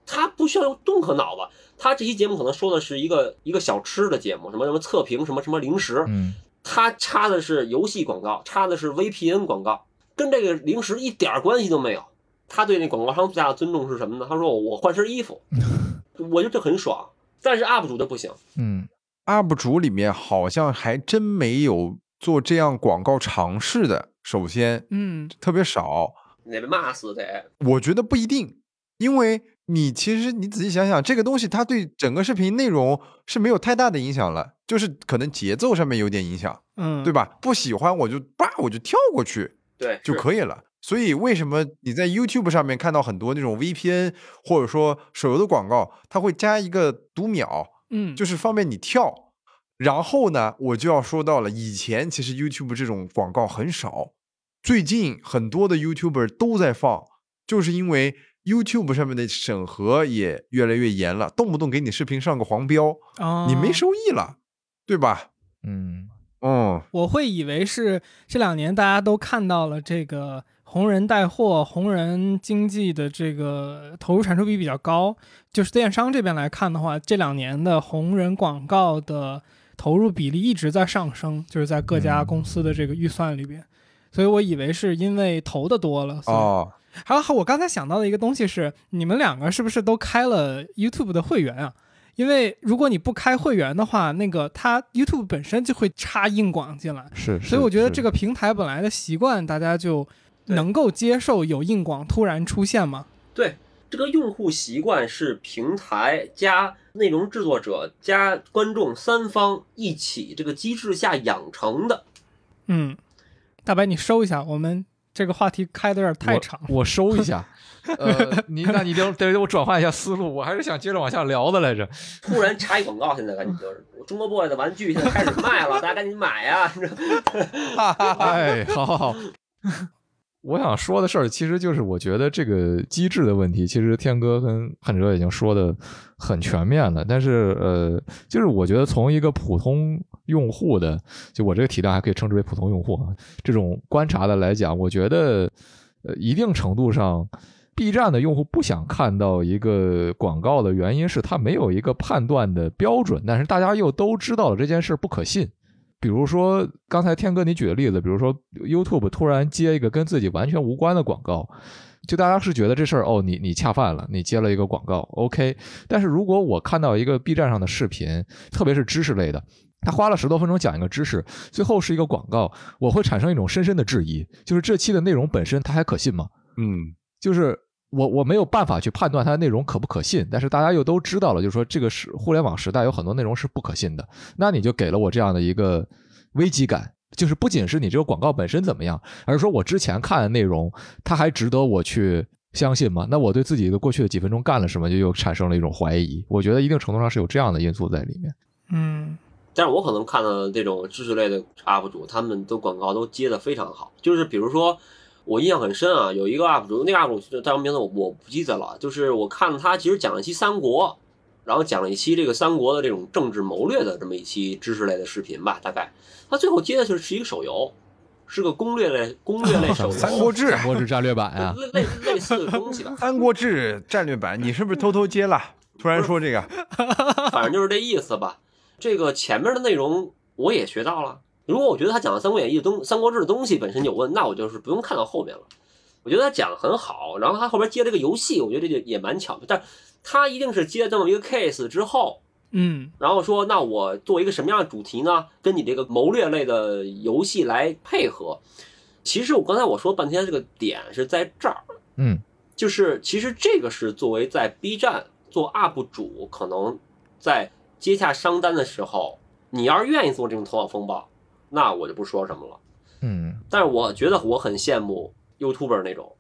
他不需要用动和脑子，他这期节目可能说的是一个一个小吃的节目，什么什么测评，什么什么零食，嗯他插的是游戏广告，插的是 VPN 广告，跟这个零食一点关系都没有。他对那广告商最大的尊重是什么呢？他说我我换身衣服，我觉得这很爽。但是 UP 主就不行，嗯 UP 主里面好像还真没有做这样广告尝试的。首先，嗯啊特别少，得被骂死得。我觉得不一定，因为你其实你仔细想想，这个东西它对整个视频内容是没有太大的影响了，就是可能节奏上面有点影响，嗯，对吧？不喜欢我就叭我就跳过去对，就可以了。所以为什么你在 YouTube 上面看到很多那种 VPN 或者说手游的广告，它会加一个读秒，嗯，就是方便你跳。然后呢，我就要说到了，以前其实 YouTube 这种广告很少，最近很多的 YouTuber 都在放，就是因为 YouTube 上面的审核也越来越严了，动不动给你视频上个黄标，哦你没收益了，对吧？嗯嗯，我会以为是这两年大家都看到了这个红人带货、红人经济的这个投入产出比比较高。就是电商这边来看的话，这两年的红人广告的投入比例一直在上升，就是在各家嗯公司的这个预算里边。所以我以为是因为投的多了。所以哦，还有，我刚才想到的一个东西是，你们两个是不是都开了 YouTube 的会员啊？因为如果你不开会员的话，那个它 YouTube 本身就会插硬广进来，是，所以我觉得这个平台本来的习惯，大家就能够接受有硬广突然出现嘛。对，这个用户习惯是平台加内容制作者加观众三方一起这个机制下养成的。嗯，大白你收一下，我们这个话题开的有点太长。我我收一下。呃，你那你得得我转换一下思路，我还是想接着往下聊的来着。突然插一广告，现在赶紧就是中国 boy 的玩具现在开始卖了，大家赶紧买呀！你知道哎，好好好。我想说的事儿，其实就是我觉得这个机制的问题，其实天哥跟汉哲已经说的很全面了。但是呃，就是我觉得从一个普通用户的，就我这个体量还可以称之为普通用户啊，这种观察的来讲，我觉得呃一定程度上。B 站的用户不想看到一个广告的原因是，他没有一个判断的标准，但是大家又都知道了这件事不可信。比如说刚才天哥你举的例子，比如说 YouTube 突然接一个跟自己完全无关的广告，就大家是觉得这事儿哦，你你恰饭了，你接了一个广告，OK。但是如果我看到一个 B 站上的视频，特别是知识类的，他花了十多分钟讲一个知识，最后是一个广告，我会产生一种深深的质疑，就是这期的内容本身它还可信吗？嗯，就是我我没有办法去判断它的内容可不可信，但是大家又都知道了，就是说这个是互联网时代有很多内容是不可信的，那你就给了我这样的一个危机感，就是不仅是你这个广告本身怎么样，而是说我之前看的内容，它还值得我去相信吗？那我对自己的过去的几分钟干了什么，就又产生了一种怀疑。我觉得一定程度上是有这样的因素在里面。嗯但是我可能看到的这种知识类的 UP 主，他们的广告都接的非常好。就是比如说，我印象很深啊，有一个 UP 主，那个 UP 主叫什么名字我我不记得了。就是我看了他其实讲了一期三国，然后讲了一期这个三国的这种政治谋略的这么一期知识类的视频吧，大概。他最后接的就是是一个手游，是个攻略类攻略类手游，三国志三国志战略版啊，类类类似的东西吧。三国志战略版，你是不是偷偷接了？突然说这个，反正就是这意思吧。这个前面的内容我也学到了。如果我觉得他讲的《三国演义》的东《三国志》的东西本身有问，那我就是不用看到后面了。我觉得他讲的很好，然后他后边接了个游戏，我觉得这就也蛮巧的。但他一定是接了这么一个 case 之后，嗯然后说，那我做一个什么样的主题呢？跟你这个谋略类的游戏来配合。其实我刚才我说半天，这个点是在这儿，嗯就是其实这个是作为在 B 站做 UP 主，可能在接洽商单的时候，你要是愿意做这种头脑风暴，那我就不说什么了。嗯但是我觉得我很羡慕 YouTuber 那种，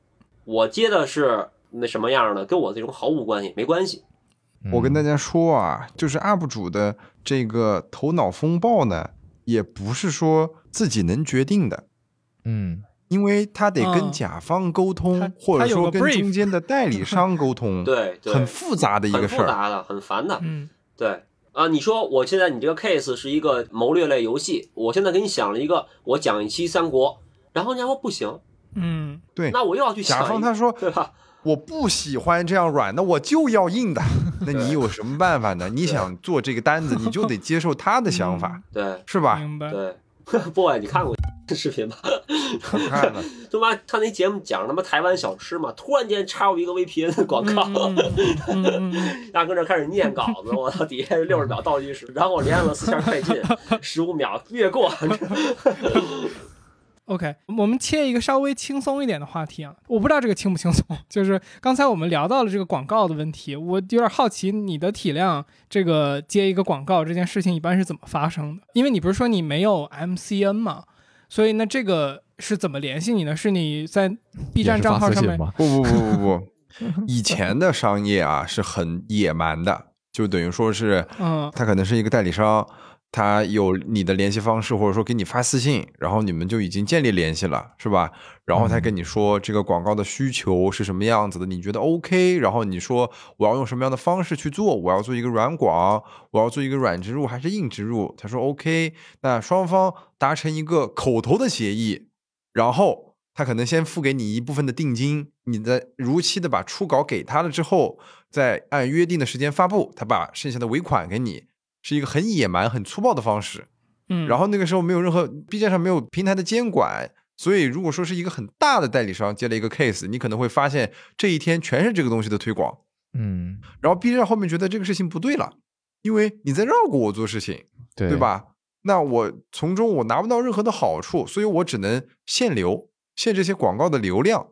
我接的是那什么样的，跟我这种毫无关系，没关系。嗯，我跟大家说啊，就是 UP 主的这个头脑风暴呢，也不是说自己能决定的。嗯因为他得跟嗯甲方沟他通，或者说跟中间的代理商沟通，对对，很复杂的一个事儿。复杂的，很烦的。嗯对啊，你说我现在你这个 case 是一个谋略类游戏，我现在给你想了一个，我讲一期三国，然后人家说不行，嗯，对，那我又要去想甲方他说对吧？我不喜欢这样软的，我就要硬的。那你有什么办法呢？你想做这个单子，你就得接受他的想法，对是吧？明白。对，boy，你看过视频吗？我看了，他妈他那节目讲他妈台湾小吃嘛，突然间插入一个 VPN 的广告，嗯嗯嗯嗯嗯然后跟这开始念稿子，我操，底下六十秒倒计时，然后我连按了四下快进，十五秒越过，OK，我们切一个稍微轻松一点的话题啊，我不知道这个轻不轻松，就是刚才我们聊到了这个广告的问题，我有点好奇你的体量，这个接一个广告这件事情一般是怎么发生的？因为你不是说你没有 MCN 嘛，所以那这个是怎么联系你呢？是你在 B 站账号上面？吗？不不不不不，以前的商业啊是很野蛮的，就等于说是，嗯他可能是一个代理商，他有你的联系方式，或者说给你发私信，然后你们就已经建立联系了，是吧？然后他跟你说这个广告的需求是什么样子的，你觉得 OK，然后你说我要用什么样的方式去做，我要做一个软广，我要做一个软植入还是硬植入？他说 OK，那双方达成一个口头的协议，然后他可能先付给你一部分的定金，你再如期的把初稿给他了之后，再按约定的时间发布，他把剩下的尾款给你，是一个很野蛮、很粗暴的方式。嗯，然后那个时候没有任何 B 站上没有平台的监管，所以如果说是一个很大的代理商接了一个 case，你可能会发现这一天全是这个东西的推广。嗯，然后 B 站后面觉得这个事情不对了，因为你在绕过我做事情，对对？吧？那我从中我拿不到任何的好处，所以我只能限流，限这些广告的流量。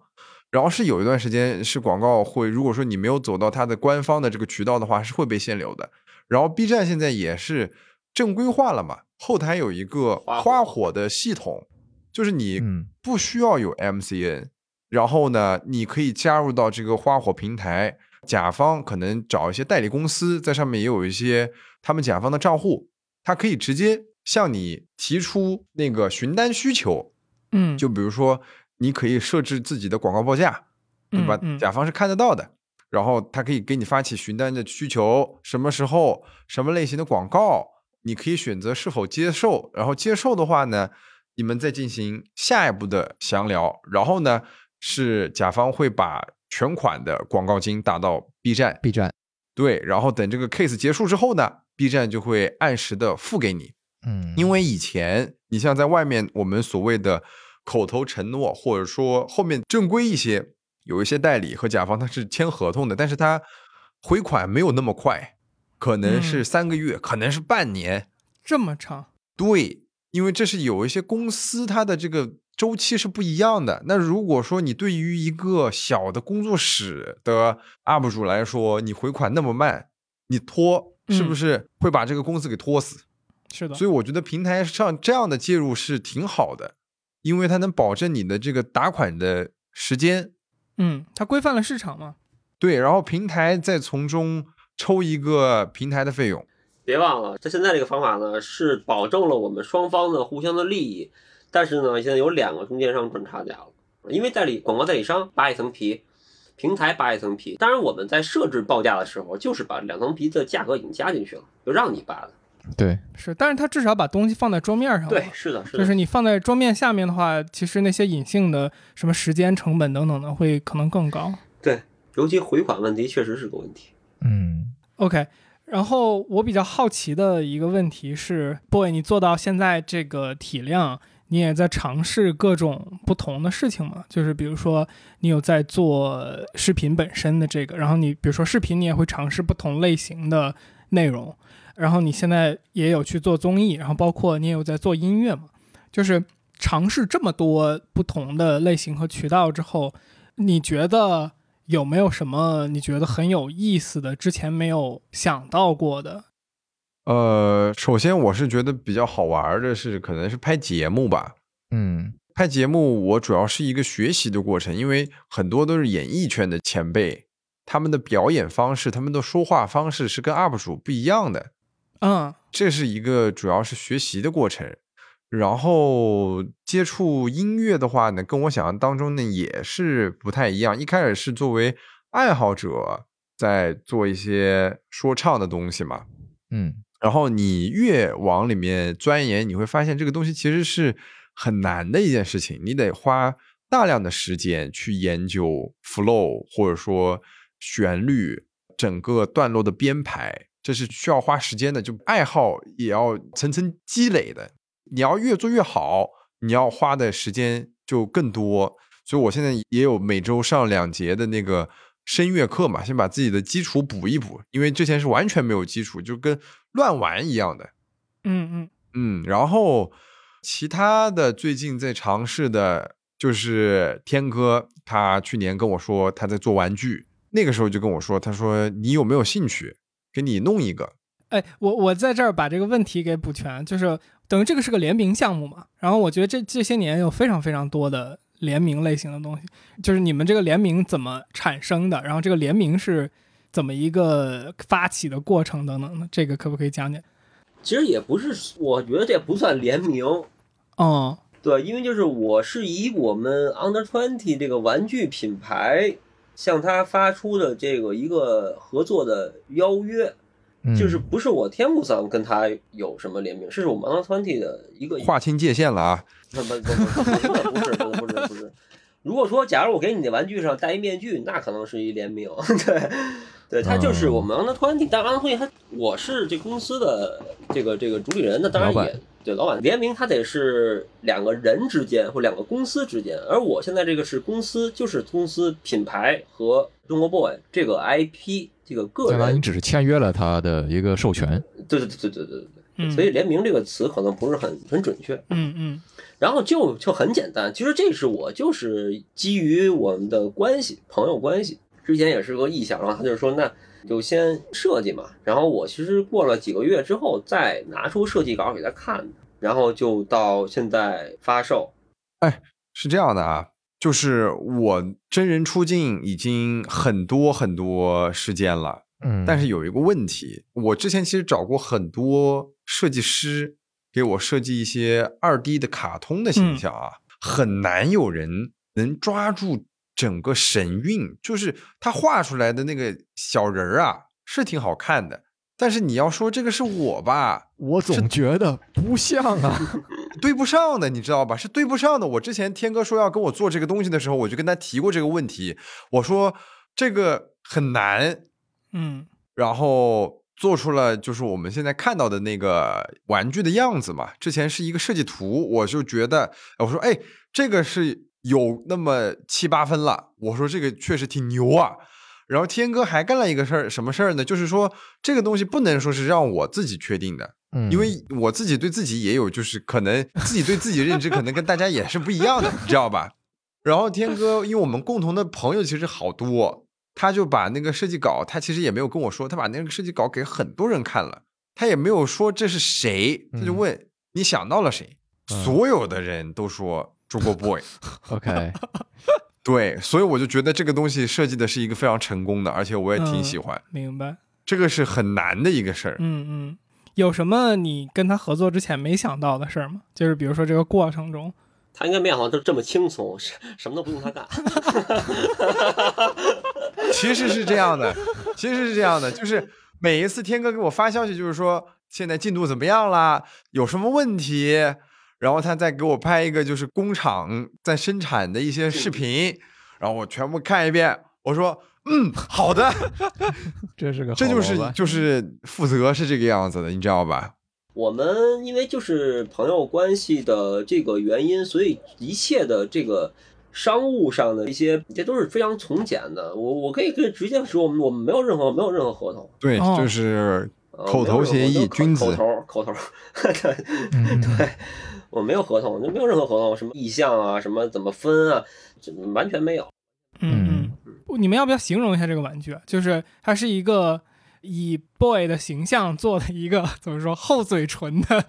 然后是有一段时间是广告会，如果说你没有走到它的官方的这个渠道的话，是会被限流的。然后 B 站现在也是正规化了嘛，后台有一个花火的系统，就是你嗯不需要有 MCN，然后呢，你可以加入到这个花火平台，甲方可能找一些代理公司，在上面也有一些他们甲方的账户，他可以直接向你提出那个询单需求，嗯，就比如说你可以设置自己的广告报价，对吧？嗯嗯甲方是看得到的，然后他可以给你发起询单的需求，什么时候、什么类型的广告，你可以选择是否接受，然后接受的话呢，你们再进行下一步的详聊，然后呢是甲方会把全款的广告金打到 B 站，B 站，对，然后等这个 case 结束之后呢，B 站就会按时的付给你。嗯，因为以前你像在外面，我们所谓的口头承诺，或者说后面正规一些，有一些代理和甲方他是签合同的，但是他回款没有那么快，可能是嗯三个月，可能是半年。这么长，对，因为这是有一些公司它的这个周期是不一样的。那如果说你对于一个小的工作室的 UP 主来说，你回款那么慢，你拖是不嗯是会把这个公司给拖死？是的，所以我觉得平台上这样的介入是挺好的，因为它能保证你的这个打款的时间，嗯，它规范了市场嘛，对，然后平台再从中抽一个平台的费用。别忘了，它现在这个方法呢是保证了我们双方的互相的利益，但是呢，现在有两个中间商赚差价了，因为代理广告代理商扒一层皮，平台扒一层皮。当然，我们在设置报价的时候，就是把两层皮的价格已经加进去了，就让你扒的。对，是，但是它至少把东西放在桌面上了，对，是的，是的，就是你放在桌面下面的话，其实那些隐性的什么时间成本等等的会可能更高。对，尤其回款问题确实是个问题。嗯 OK，然后我比较好奇的一个问题是，boy，你做到现在这个体量，你也在尝试各种不同的事情吗？就是比如说，你有在做视频本身的这个，然后你比如说视频，你也会尝试不同类型的内容，然后你现在也有去做综艺，然后包括你也有在做音乐嘛，就是尝试这么多不同的类型和渠道之后，你觉得有没有什么你觉得很有意思的，之前没有想到过的？呃，首先我是觉得比较好玩的是，可能是拍节目吧。嗯拍节目我主要是一个学习的过程，因为很多都是演艺圈的前辈，他们的表演方式、他们的说话方式是跟 UP 主不一样的。嗯这是一个主要是学习的过程。然后接触音乐的话呢，跟我想象当中呢也是不太一样。一开始是作为爱好者在做一些说唱的东西嘛，嗯然后你越往里面钻研，你会发现这个东西其实是很难的一件事情，你得花大量的时间去研究 flow 或者说旋律，整个段落的编排，这是需要花时间的。就爱好也要层层积累的，你要越做越好，你要花的时间就更多。所以我现在也有每周上两节的那个声乐课嘛，先把自己的基础补一补，因为之前是完全没有基础，就跟乱玩一样的。嗯嗯嗯，然后其他的最近在尝试的就是天哥，他去年跟我说他在做玩具，那个时候就跟我说，他说你有没有兴趣给你弄一个？哎，我我在这儿把这个问题给补全，就是等于这个是个联名项目嘛。然后我觉得这这些年有非常非常多的联名类型的东西，就是你们这个联名怎么产生的，然后这个联名是怎么一个发起的过程等等的，这个可不可以讲讲？其实也不是，我觉得这不算联名，哦，对，因为就是我是以我们 Under Twenty 这个玩具品牌向他发出的这个一个合作的邀约，嗯，就是不是我天目桑跟他有什么联名，是我们 Twenty 的一个划清界限了啊！不不不不不是不。如果说假如我给你的玩具上戴一面具，那可能是一联名，对，对，他就是我们 Under Twenty，但 Under Twenty 他我是这公司的这个这个主理人，那当然也对老板。联名，他得是两个人之间或两个公司之间，而我现在这个是公司，就是公司品牌和中国 boy 这个 IP 这个个人，相当于你只是签约了他的一个授权。对对对对对对对，嗯，所以联名这个词可能不是很很准确。嗯嗯然后就就很简单，其实这是我就是基于我们的关系，朋友关系，之前也是个意向，然后他就说那就先设计嘛，然后我其实过了几个月之后再拿出设计稿给他看，然后就到现在发售，哎是这样的啊，就是我真人出镜已经很多很多时间了，嗯，但是有一个问题，我之前其实找过很多设计师给我设计一些二 D 的卡通的形象啊，很难有人能抓住整个神韵，就是他画出来的那个小人儿啊，是挺好看的。但是你要说这个是我吧，我总觉得不像啊。对不上的，你知道吧？是对不上的。我之前天哥说要跟我做这个东西的时候，我就跟他提过这个问题，我说这个很难，嗯然后做出了就是我们现在看到的那个玩具的样子嘛。之前是一个设计图，我就觉得，我说哎，这个是有那么七八分了。我说这个确实挺牛啊。然后天哥还干了一个事儿，什么事儿呢？就是说这个东西不能说是让我自己确定的，嗯，因为我自己对自己也有，就是可能自己对自己认知可能跟大家也是不一样的，你知道吧？然后天哥，因为我们共同的朋友其实好多，他就把那个设计稿，他其实也没有跟我说，他把那个设计稿给很多人看了，他也没有说这是谁，他就问、你想到了谁，嗯所有的人都说中国 boy，OK，对，所以我就觉得这个东西设计的是一个非常成功的，而且我也挺喜欢，明白。这个是很难的一个事儿。嗯嗯，有什么你跟他合作之前没想到的事儿吗？就是比如说这个过程中，他应该没想到都这么轻松，什什么都不用他干。其实是这样的，其实是这样的，就是每一次天哥给我发消息，就是说现在进度怎么样啦，有什么问题，然后他再给我拍一个就是工厂在生产的一些视频，然后我全部看一遍，我说嗯，好的，这是个这就是就是负责是这个样子的，你知道吧？我们因为就是朋友关系的这个原因，所以一切的这个商务上的一些，这都是非常从简的。我我可以可以直接说，我们我们没有任何没有任何合同，对，哦。就是呃口头协议君子。口头口头，对嗯对，我没有合同，就没有任何合同，什么意向啊，什么怎么分啊，这完全没有。嗯。嗯，你们要不要形容一下这个玩具啊？就是它是一个以 boy 的形象做的一个怎么说厚嘴唇的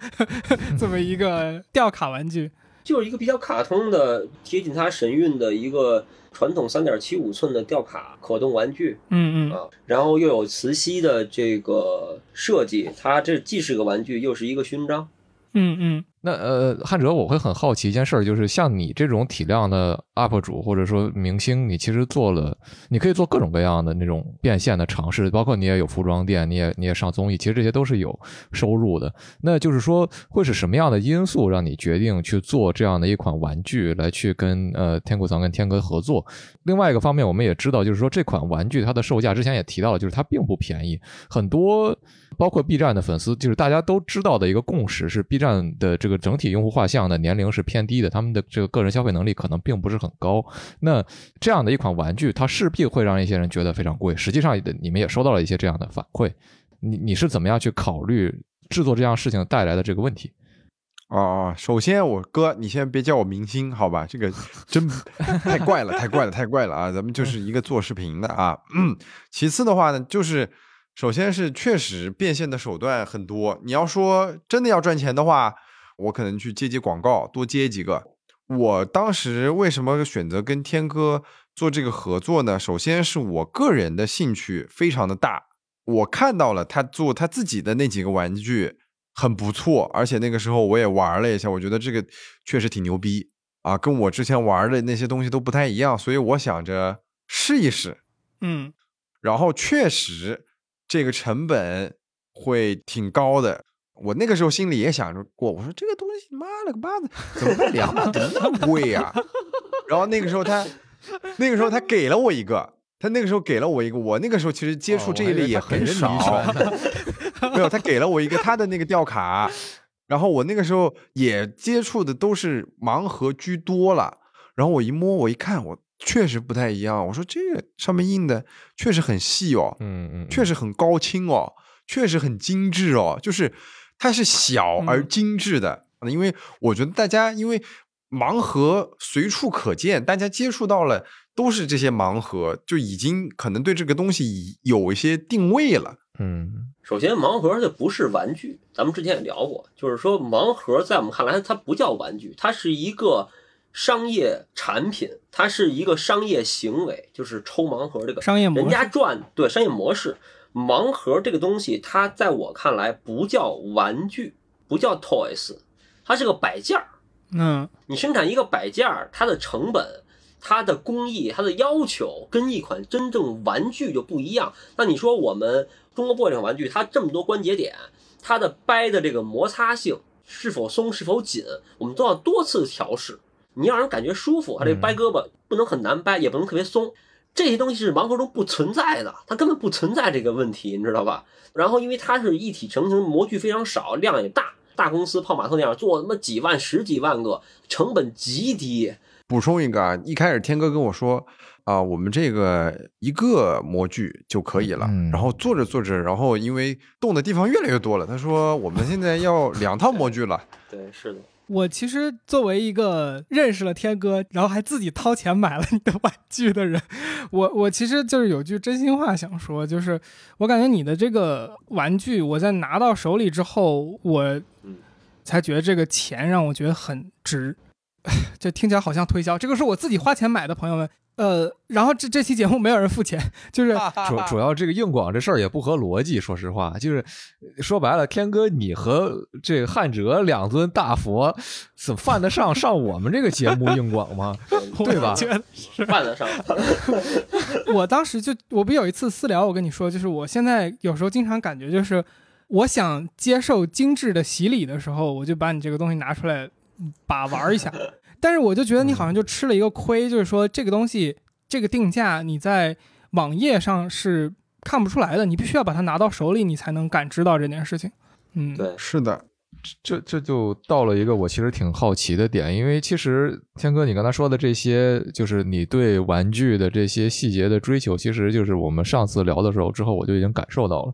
这么一个吊卡玩具。就是一个比较卡通的、贴近它神韵的一个传统三点七五寸的吊卡可动玩具嗯嗯啊，然后又有磁吸的这个设计，它这既是个玩具，又是一个勋章。嗯嗯那呃，汉哲，我会很好奇一件事儿，就是像你这种体量的 UP 主或者说明星，你其实做了，你可以做各种各样的那种变现的尝试，包括你也有服装店，你也你也上综艺，其实这些都是有收入的。那就是说，会是什么样的因素让你决定去做这样的一款玩具，来去跟呃天谷藏跟天哥合作？另外一个方面，我们也知道，就是说这款玩具它的售价之前也提到了，就是它并不便宜，很多。包括 B 站的粉丝，就是大家都知道的一个共识是，B 站的这个整体用户画像的年龄是偏低的，他们的这个个人消费能力可能并不是很高。那这样的一款玩具，它势必会让一些人觉得非常贵。实际上，你们也收到了一些这样的反馈。你你是怎么样去考虑制作这样事情带来的这个问题？哦，首先我哥，你先别叫我明星，好吧？这个真太怪了，太怪了，太怪了啊！咱们就是一个做视频的啊。嗯，其次的话呢，就是。首先是确实变现的手段很多，你要说真的要赚钱的话，我可能去接接广告，多接几个。我当时为什么选择跟天哥做这个合作呢？首先是我个人的兴趣非常的大，我看到了他做他自己的那几个玩具很不错，而且那个时候我也玩了一下，我觉得这个确实挺牛逼啊，跟我之前玩的那些东西都不太一样，所以我想着试一试，嗯，然后确实。这个成本会挺高的，我那个时候心里也想着过，我说这个东西妈了个巴子，怎么卖两百那么贵呀？然后那个时候他，那个时候他给了我一个，他那个时候给了我一个，我那个时候其实接触这一类也很少，没有，他给了我一个他的那个吊卡，然后我那个时候也接触的都是盲盒居多了，然后我一摸我一看我。确实不太一样，我说这个上面印的确实很细哦，嗯嗯，确实很高清哦，确实很精致哦，就是它是小而精致的。因为我觉得大家因为盲盒随处可见，大家接触到了都是这些盲盒，就已经可能对这个东西有一些定位了。嗯，首先盲盒它不是玩具，咱们之前也聊过，就是说盲盒在我们看来它不叫玩具，它是一个。商业产品，它是一个商业行为，就是抽盲盒这个商业模式，人家赚对商业模式。盲盒这个东西，它在我看来不叫玩具，不叫 toys，它是个摆件儿。嗯，你生产一个摆件儿，它的成本、它的工艺、它的要求，跟一款真正玩具就不一样。那你说我们中国 boy 这款玩具，它这么多关节点，它的掰的这个摩擦性是否松、是否紧，我们都要多次调试。你让人感觉舒服，啊，这掰胳膊不能很难掰，也不能特别松，这些东西是盲盒中不存在的，它根本不存在这个问题，你知道吧？然后因为它是一体成型，模具非常少，量也大，大公司泡玛特那样做他妈几万、十几万个，成本极低。补充一个啊，一开始天哥跟我说啊，我们这个一个模具就可以了，然后做着做着，然后因为动的地方越来越多了，他说我们现在要两套模具了。对，是的。我其实作为一个认识了天哥，然后还自己掏钱买了你的玩具的人，我我其实就是有句真心话想说，就是我感觉你的这个玩具，我在拿到手里之后，我才觉得这个钱让我觉得很值，就听起来好像推销，这个是我自己花钱买的，朋友们。呃，然后这这期节目没有人付钱，就是 主主要这个硬广这事儿也不合逻辑。说实话，就是说白了，天哥你和这个汉哲两尊大佛，怎么犯得上上我们这个节目硬广吗？对吧？犯得上。我当时就我不有一次私聊，我跟你说，就是我现在有时候经常感觉，就是我想接受精致的洗礼的时候，我就把你这个东西拿出来把玩一下。但是我就觉得你好像就吃了一个亏，就是说这个东西这个定价你在网页上是看不出来的，你必须要把它拿到手里，你才能感知到这件事情。嗯，对，是的。这这就到了一个我其实挺好奇的点，因为其实天哥你刚才说的这些，就是你对玩具的这些细节的追求，其实就是我们上次聊的时候之后我就已经感受到了。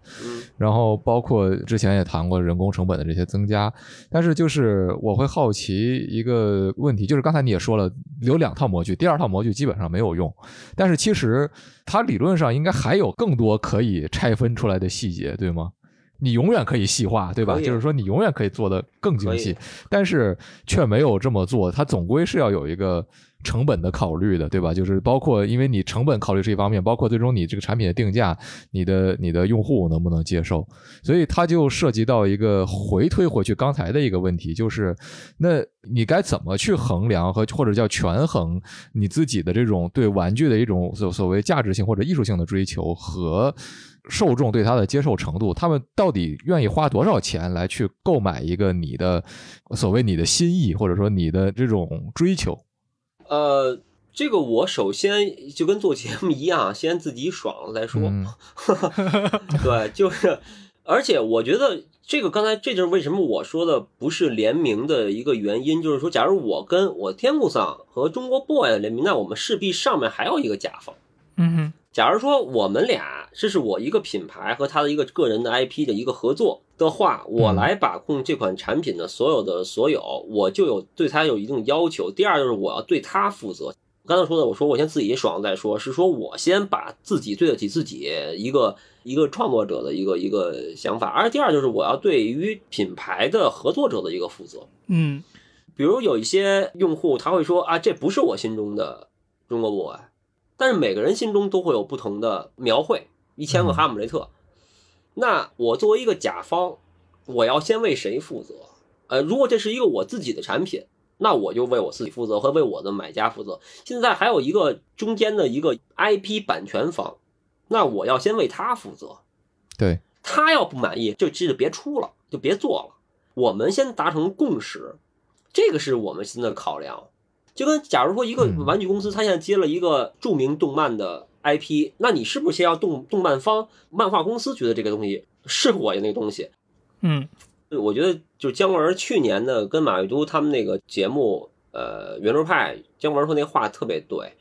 然后包括之前也谈过人工成本的这些增加，但是就是我会好奇一个问题，就是刚才你也说了有两套模具，第二套模具基本上没有用，但是其实它理论上应该还有更多可以拆分出来的细节，对吗？你永远可以细化，对吧？就是说你永远可以做的更精细，但是却没有这么做，它总归是要有一个成本的考虑的，对吧？就是包括因为你成本考虑是一方面，包括最终你这个产品的定价，你的你的用户能不能接受，所以它就涉及到一个回推回去刚才的一个问题，就是那你该怎么去衡量和或者叫权衡你自己的这种对玩具的一种所所谓价值性或者艺术性的追求和受众对它的接受程度，他们到底愿意花多少钱来去购买一个你的所谓你的心意或者说你的这种追求？呃，这个我首先就跟做节目一样，先自己爽了再说。嗯 对，就是，而且我觉得这个刚才这就是为什么我说的不是联名的一个原因，就是说，假如我跟我天目桑和中国 boy 联名，那我们势必上面还有一个甲方。嗯哼，假如说我们俩这是我一个品牌和他的一个个人的 IP 的一个合作的话，我来把控这款产品的所有的所有，我就有对他有一定要求。第二就是我要对他负责。刚才说的，我说我先自己爽再说，是说我先把自己对得起自己一个一个创作者的一个一个想法，而第二就是我要对于品牌的合作者的一个负责。嗯比如有一些用户他会说啊，这不是我心中的中国 boy，但是每个人心中都会有不同的描绘。一千个哈姆雷特，那我作为一个甲方，我要先为谁负责？呃，如果这是一个我自己的产品，那我就为我自己负责和为我的买家负责。现在还有一个中间的一个 IP 版权方，那我要先为他负责。对，他要不满意，就这就别出了，就别做了。我们先达成共识，这个是我们新的考量。就跟假如说一个嗯玩具公司，他现在接了一个著名动漫的 IP，那你是不是先要动动漫方、漫画公司觉得这个东西是我的那个东西？嗯我觉得就是姜文去年的跟马未都他们那个节目，呃，圆桌派，姜文说那话特别对，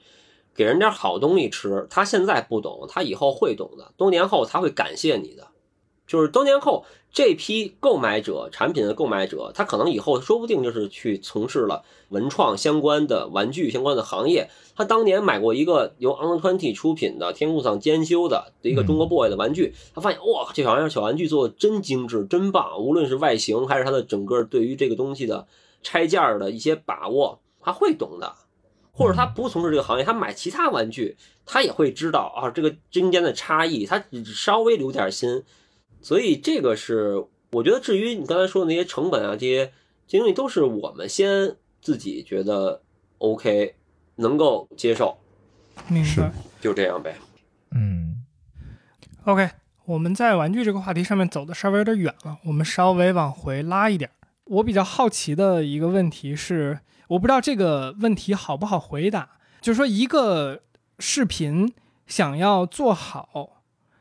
给人点好东西吃，他现在不懂，他以后会懂的，多年后他会感谢你的。就是多年后这批购买者产品的购买者，他可能以后说不定就是去从事了文创相关的玩具相关的行业。他当年买过一个由 On Twenty 出品的天空上兼修的一个中国 boy 的玩具，他发现哇，这玩意儿小玩具做的真精致，真棒，无论是外形还是它的整个对于这个东西的拆件儿的一些把握，他会懂的。或者他不从事这个行业，他买其他玩具，他也会知道啊，这个中间的差异，他稍微留点心。所以这个是我觉得，至于你刚才说的那些成本啊，这些这些东西都是我们先自己觉得 OK，能够接受，明是白。就这样呗。嗯 OK，我们在玩具这个话题上面走的稍微有点远了，我们稍微往回拉一点。我比较好奇的一个问题是，我不知道这个问题好不好回答，就是说一个视频想要做好，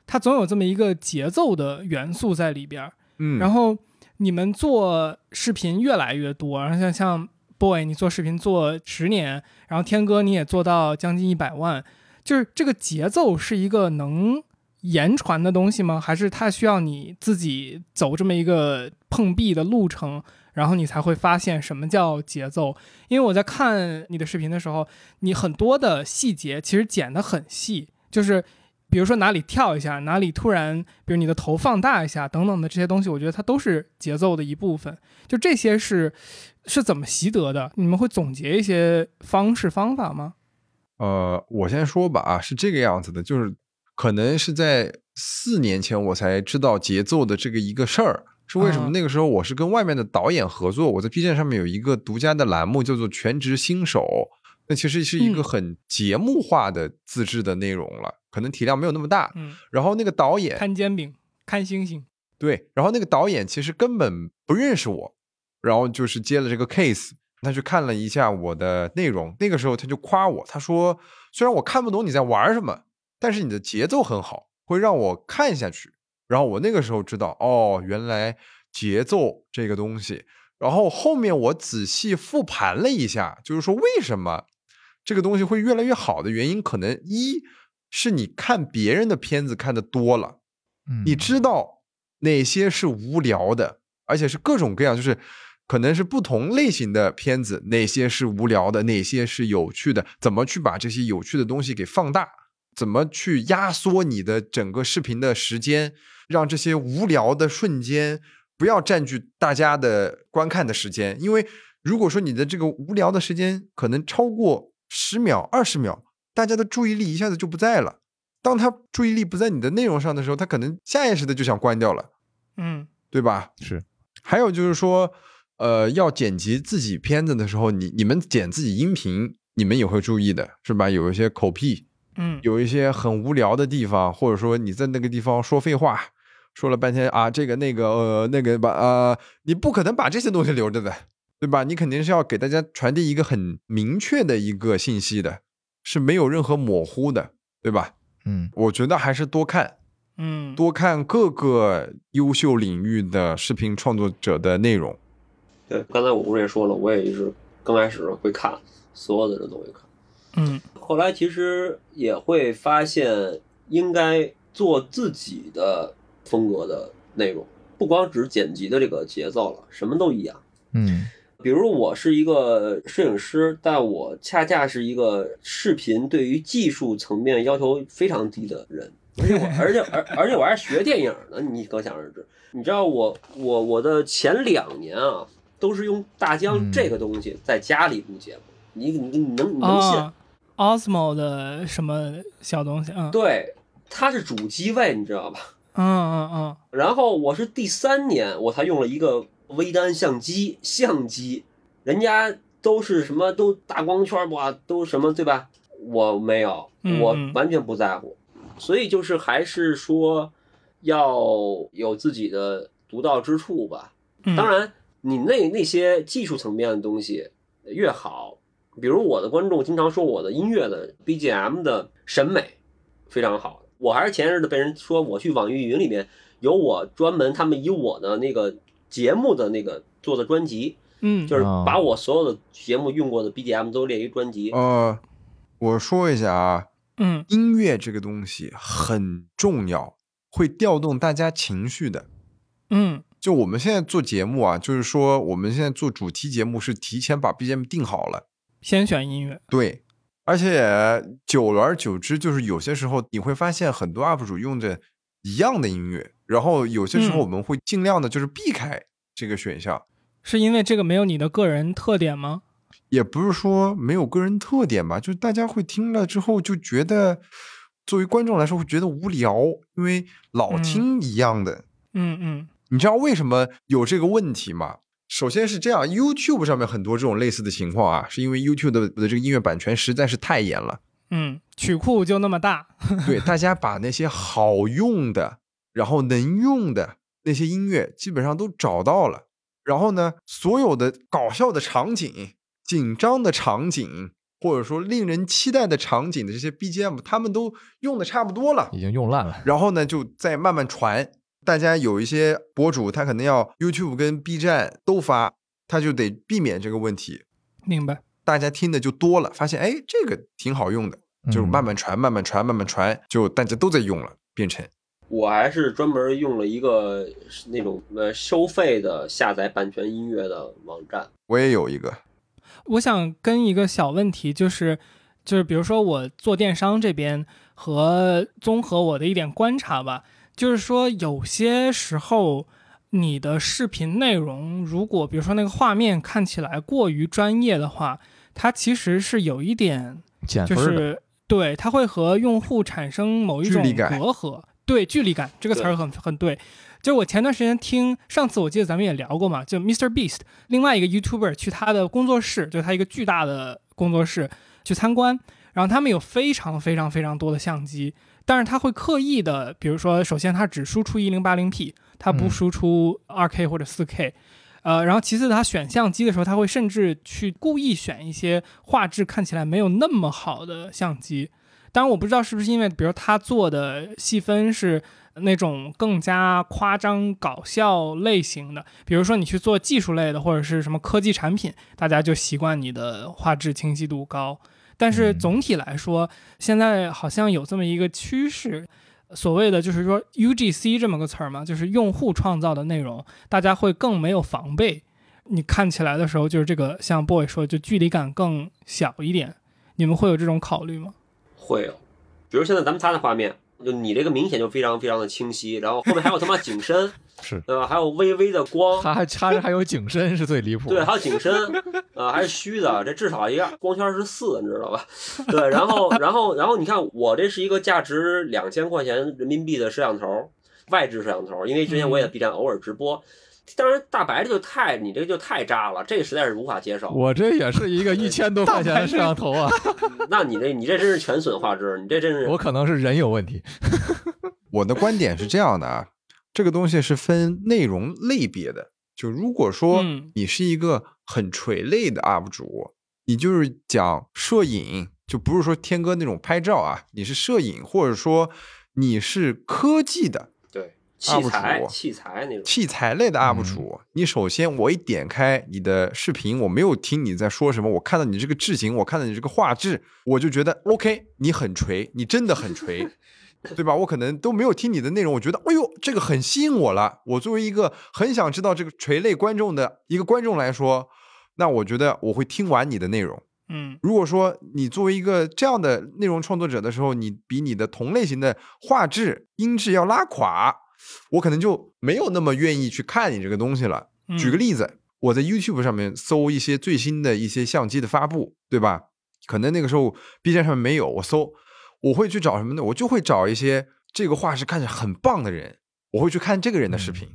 它总有这么一个节奏的元素在里边儿。嗯，然后你们做视频越来越多，然后像像 boy 你做视频做十年，然后天哥你也做到将近一百万，就是这个节奏是一个能言传的东西吗？还是它需要你自己走这么一个碰壁的路程，然后你才会发现什么叫节奏？因为我在看你的视频的时候，你很多的细节其实剪得很细，就是。比如说哪里跳一下，哪里突然，比如你的头放大一下等等的这些东西，我觉得它都是节奏的一部分。就这些是是怎么习得的？你们会总结一些方式方法吗？呃，我先说吧啊，是这个样子的，就是可能是在四年前我才知道节奏的这个一个事儿，是为什么？啊那个时候我是跟外面的导演合作，我在 B 站上面有一个独家的栏目叫做“全职新手”，那其实是一个嗯很节目化的自制的内容了，可能体量没有那么大。嗯，然后那个导演看煎饼，看星星。对，然后那个导演其实根本不认识我，然后就是接了这个 case，他去看了一下我的内容，那个时候他就夸我，他说虽然我看不懂你在玩什么，但是你的节奏很好，会让我看下去。然后我那个时候知道，哦，原来节奏这个东西。然后后面我仔细复盘了一下，就是说为什么这个东西会越来越好的原因，可能一是你看别人的片子看的多了。嗯，你知道哪些是无聊的，而且是各种各样，就是可能是不同类型的片子，哪些是无聊的，哪些是有趣的，怎么去把这些有趣的东西给放大。怎么去压缩你的整个视频的时间，让这些无聊的瞬间不要占据大家的观看的时间。因为如果说你的这个无聊的时间可能超过十秒、二十秒，大家的注意力一下子就不在了。当他注意力不在你的内容上的时候，他可能下意识的就想关掉了，嗯对吧？是，还有就是说，呃，要剪辑自己片子的时候，你你们剪自己音频，你们也会注意的，是吧？有一些口癖，嗯有一些很无聊的地方，或者说你在那个地方说废话，说了半天啊，这个那个呃那个吧呃，你不可能把这些东西留着的，对吧？你肯定是要给大家传递一个很明确的一个信息的，是没有任何模糊的，对吧？嗯我觉得还是多看，嗯，多看各个优秀领域的视频创作者的内容。对，刚才我不是也说了，我也一直刚开始会看，所有的人都会看。嗯后来其实也会发现，应该做自己的风格的内容，不光只是剪辑的这个节奏了，什么都一样。嗯比如我是一个摄影师，但我恰恰是一个视频对于技术层面要求非常低的人，而且我而且而而且我还是学电影的，你可想而知。你知道我我我的前两年啊，都是用大疆嗯这个东西在家里录节目，你你你能你能信？啊，Osmo 的什么小东西？嗯对，它是主机位，你知道吧？嗯嗯嗯，然后我是第三年我才用了一个微单相机，相机，人家都是什么都大光圈哇，都什么对吧？我没有，我完全不在乎，所以就是还是说要有自己的独到之处吧。嗯当然，你那那些技术层面的东西越好，比如我的观众经常说我的音乐的 BGM 的审美非常好，我还是前日子被人说我去网易云里面有我专门他们以我的那个节目的那个做的专辑，嗯，就是哦。把我所有的节目用过的 BGM 都列一专辑。呃，我说一下啊，嗯。音乐这个东西很重要，会调动大家情绪的。嗯。就我们现在做节目啊，就是说我们现在做主题节目是提前把 BGM 定好了，先选音乐，对，而且久而久之，就是有些时候你会发现很多 UP 主用着一样的音乐，然后有些时候嗯我们会尽量的就是避开这个选项，是因为这个没有你的个人特点吗？也不是说没有个人特点吧，就是大家会听了之后就觉得，作为观众来说会觉得无聊，因为老嗯听一样的。嗯嗯你知道为什么有这个问题吗？首先是这样，YouTube 上面很多这种类似的情况啊，是因为 YouTube 的的这个音乐版权实在是太严了。嗯，曲库就那么大，对，大家把那些好用的，然后能用的那些音乐基本上都找到了。然后呢，所有的搞笑的场景、紧张的场景，或者说令人期待的场景的这些 BGM，他们都用的差不多了。已经用烂了。然后呢，就再慢慢传。大家有一些博主，他可能要 YouTube 跟 B 站都发，他就得避免这个问题。明白？大家听的就多了，发现哎，这个挺好用的，就嗯慢慢传，慢慢传，慢慢传，就大家都在用了，变成我还是专门用了一个那种呃收费的下载版权音乐的网站。我也有一个，我想跟一个小问题，就是就是比如说我做电商这边和综合我的一点观察吧，就是说有些时候你的视频内容，如果比如说那个画面看起来过于专业的话，它其实是有一点就减分的，是对，它会和用户产生某一种隔阂。对，距离感这个词儿很很对。就是我前段时间听，上次我记得咱们也聊过嘛，就 Mr. Beast 另外一个 YouTuber 去他的工作室，就是他一个巨大的工作室去参观，然后他们有非常非常非常多的相机，但是他会刻意的，比如说，首先他只输出 1080P，他不嗯输出 2K 或者 4K，、呃，然后其次他选相机的时候，他会甚至去故意选一些画质看起来没有那么好的相机。当然，我不知道是不是因为，比如他做的细分是那种更加夸张搞笑类型的，比如说你去做技术类的或者是什么科技产品，大家就习惯你的画质清晰度高。但是嗯总体来说，现在好像有这么一个趋势，所谓的就是说 UGC 这么个词儿嘛，就是用户创造的内容，大家会更没有防备。你看起来的时候，就是这个像 boy 说，就距离感更小一点。你们会有这种考虑吗？会有，比如现在咱们仨的画面，就你这个明显就非常非常的清晰，然后后面还有他妈景深，是对吧？还有微微的光，他还他还有景深是最离谱。对，还有景深，啊、还是虚的，这至少一个光圈是四，你知道吧？对，然后，然后，然后你看，我这是一个价值两千块钱人民币的摄像头，外置摄像头，因为之前我也在 B 站偶尔直播。当然，大白这就太你这个就太渣了，这个实在是无法接受。我这也是一个一千多块钱的摄像头啊，那你这你这真是全损画质，你这真是我可能是人有问题。我的观点是这样的啊，这个东西是分内容类别的。就如果说嗯你是一个很垂类的 UP 主，你就是讲摄影，就不是说天哥那种拍照啊，你是摄影，或者说你是科技的器材主器材那种。器材类的 UP 主，你首先我一点开你的视频，我没有听你在说什么，我看到你这个置景，我看到你这个画质，我就觉得 OK，你很锤，你真的很锤，对吧？我可能都没有听你的内容，我觉得哎呦，这个很吸引我了。我作为一个很想知道这个锤类观众的一个观众来说，那我觉得我会听完你的内容。嗯如果说你作为一个这样的内容创作者的时候，你比你的同类型的画质、音质要拉垮，我可能就没有那么愿意去看你这个东西了。嗯举个例子，我在 YouTube 上面搜一些最新的一些相机的发布，对吧？可能那个时候 B 站上面没有，我搜，我会去找什么呢？我就会找一些这个画质看着很棒的人，我会去看这个人的视频，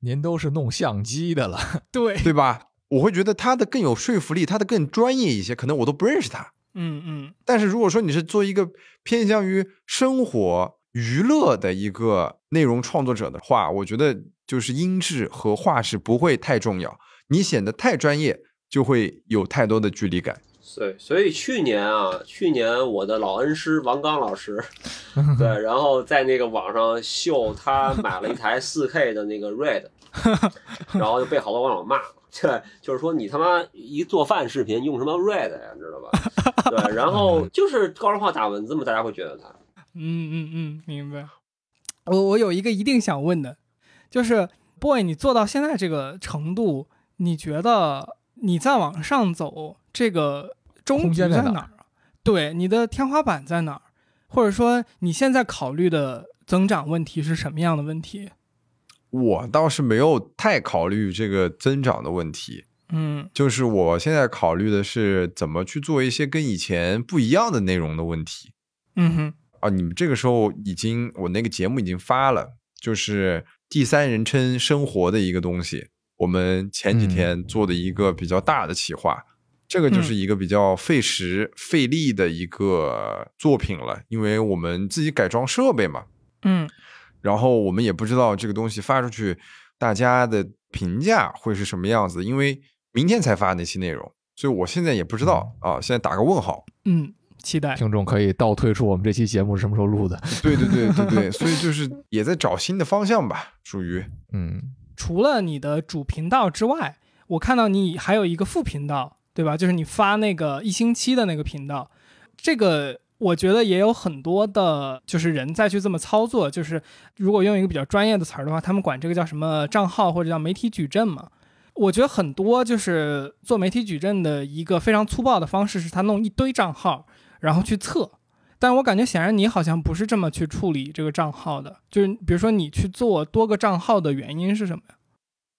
您都是弄相机的了，对，对吧？我会觉得他的更有说服力，他的更专业一些，可能我都不认识他。嗯嗯但是如果说你是做一个偏向于生活娱乐的一个内容创作者的话，我觉得就是音质和画质不会太重要，你显得太专业就会有太多的距离感。对，所以去年啊，去年我的老恩师王刚老师，对，然后在那个网上秀他买了一台 4K 的那个 Red，然后就被好多网友骂。对，就是说你他妈一做饭视频用什么 Red 呀，知道吧？对，然后 就是高人化打文字嘛，大家会觉得他。嗯嗯嗯，明白。我我有一个一定想问的，就是 boy，你做到现在这个程度，你觉得你再往上走，这个终局空间在哪儿哪儿啊？对，你的天花板在哪儿？或者说你现在考虑的增长问题是什么样的问题？我倒是没有太考虑这个增长的问题，嗯就是我现在考虑的是怎么去做一些跟以前不一样的内容的问题。嗯哼啊，你们这个时候已经，我那个节目已经发了，就是第三人称生活的一个东西。我们前几天做的一个比较大的企划，这个就是一个比较费时费力的一个作品了，因为我们自己改装设备嘛，嗯。然后我们也不知道这个东西发出去，大家的评价会是什么样子，因为明天才发那期内容，所以我现在也不知道啊，现在打个问号。嗯，期待。听众可以倒推出我们这期节目是什么时候录的。对对对对对，所以就是也在找新的方向吧，属于嗯，除了你的主频道之外，我看到你还有一个副频道，对吧？就是你发那个一星期的那个频道，这个我觉得也有很多的，就是人再去这么操作，就是如果用一个比较专业的词儿的话，他们管这个叫什么账号或者叫媒体矩阵嘛。我觉得很多就是做媒体矩阵的一个非常粗暴的方式，是他弄一堆账号，然后去测。但我感觉显然你好像不是这么去处理这个账号的，就是比如说你去做多个账号的原因是什么呀？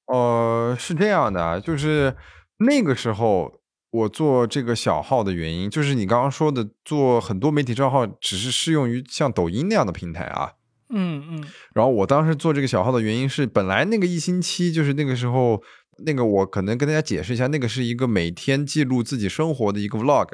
呃，是这样的啊，就是那个时候我做这个小号的原因，就是你刚刚说的做很多媒体账号，只是适用于像抖音那样的平台啊。嗯嗯然后我当时做这个小号的原因是，本来那个一星期就是那个时候，那个我可能跟大家解释一下，那个是一个每天记录自己生活的一个 vlog，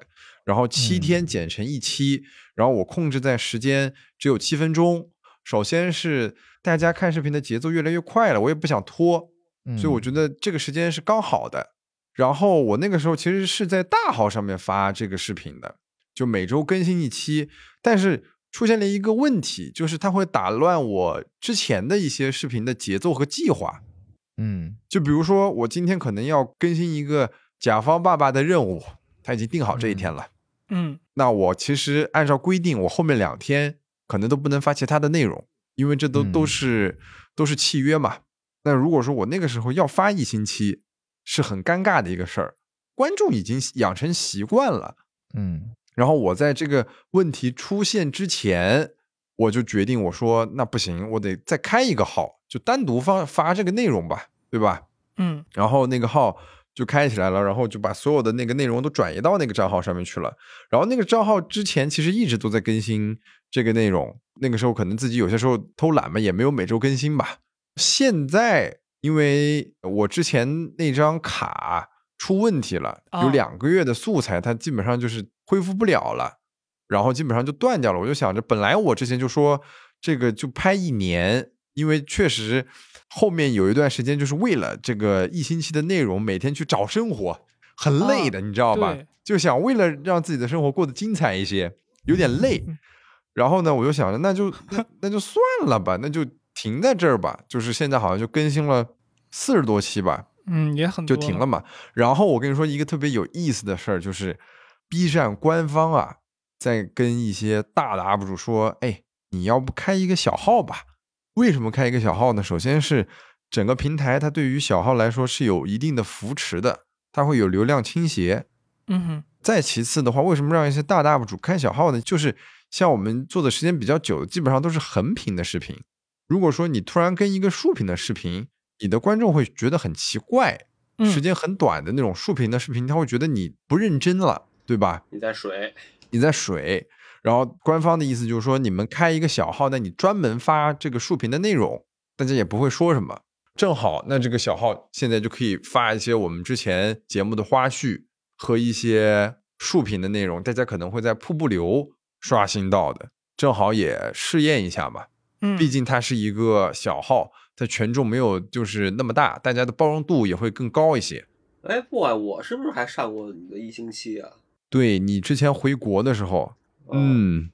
然后七嗯天剪成一期，然后我控制在时间只有七分钟。首先是大家看视频的节奏越来越快了，我也不想拖，所以我觉得这个时间是刚好的。然后我那个时候其实是在大号上面发这个视频的，就每周更新一期，但是出现了一个问题，就是它会打乱我之前的一些视频的节奏和计划。嗯就比如说，我今天可能要更新一个甲方爸爸的任务，他已经定好这一天了。嗯那我其实按照规定，我后面两天可能都不能发其他的内容，因为这都嗯都是都是契约嘛。那如果说我那个时候要发一星期，是很尴尬的一个事儿，观众已经养成习惯了。嗯然后我在这个问题出现之前，我就决定我说那不行，我得再开一个号，就单独发发这个内容吧，对吧？嗯然后那个号就开起来了，然后就把所有的那个内容都转移到那个账号上面去了。然后那个账号之前其实一直都在更新这个内容，那个时候可能自己有些时候偷懒嘛，也没有每周更新吧。现在因为我之前那张卡出问题了，有哦两个月的素材它基本上就是恢复不了了，然后基本上就断掉了。我就想着，本来我之前就说这个就拍一年，因为确实后面有一段时间就是为了这个一星期的内容，每天去找生活，很累的，你知道吧？就想为了让自己的生活过得精彩一些，有点累。然后呢，我就想着，那就 那那就算了吧，那就停在这儿吧。就是现在好像就更新了四十多期吧，嗯，也很多就停了嘛。然后我跟你说一个特别有意思的事儿，就是 B 站官方啊，在跟一些大的 UP 主说，哎，你要不开一个小号吧？为什么开一个小号呢？首先是整个平台它对于小号来说是有一定的扶持的，它会有流量倾斜。嗯哼，再其次的话，为什么让一些大的 UP 主开小号呢？就是像我们做的时间比较久的，基本上都是横屏的视频。如果说你突然跟一个竖屏的视频，你的观众会觉得很奇怪，嗯时间很短的那种竖屏的视频，他会觉得你不认真了，对吧？你在水，你在水。然后官方的意思就是说，你们开一个小号，那你专门发这个竖屏的内容，大家也不会说什么。正好，那这个小号现在就可以发一些我们之前节目的花絮和一些竖屏的内容，大家可能会在瀑布流刷新到的，正好也试验一下嘛。嗯，毕竟它是一个小号，它权重没有就是那么大，大家的包容度也会更高一些。哎，不啊，我是不是还上过你的一星期啊？对你之前回国的时候，哦，嗯，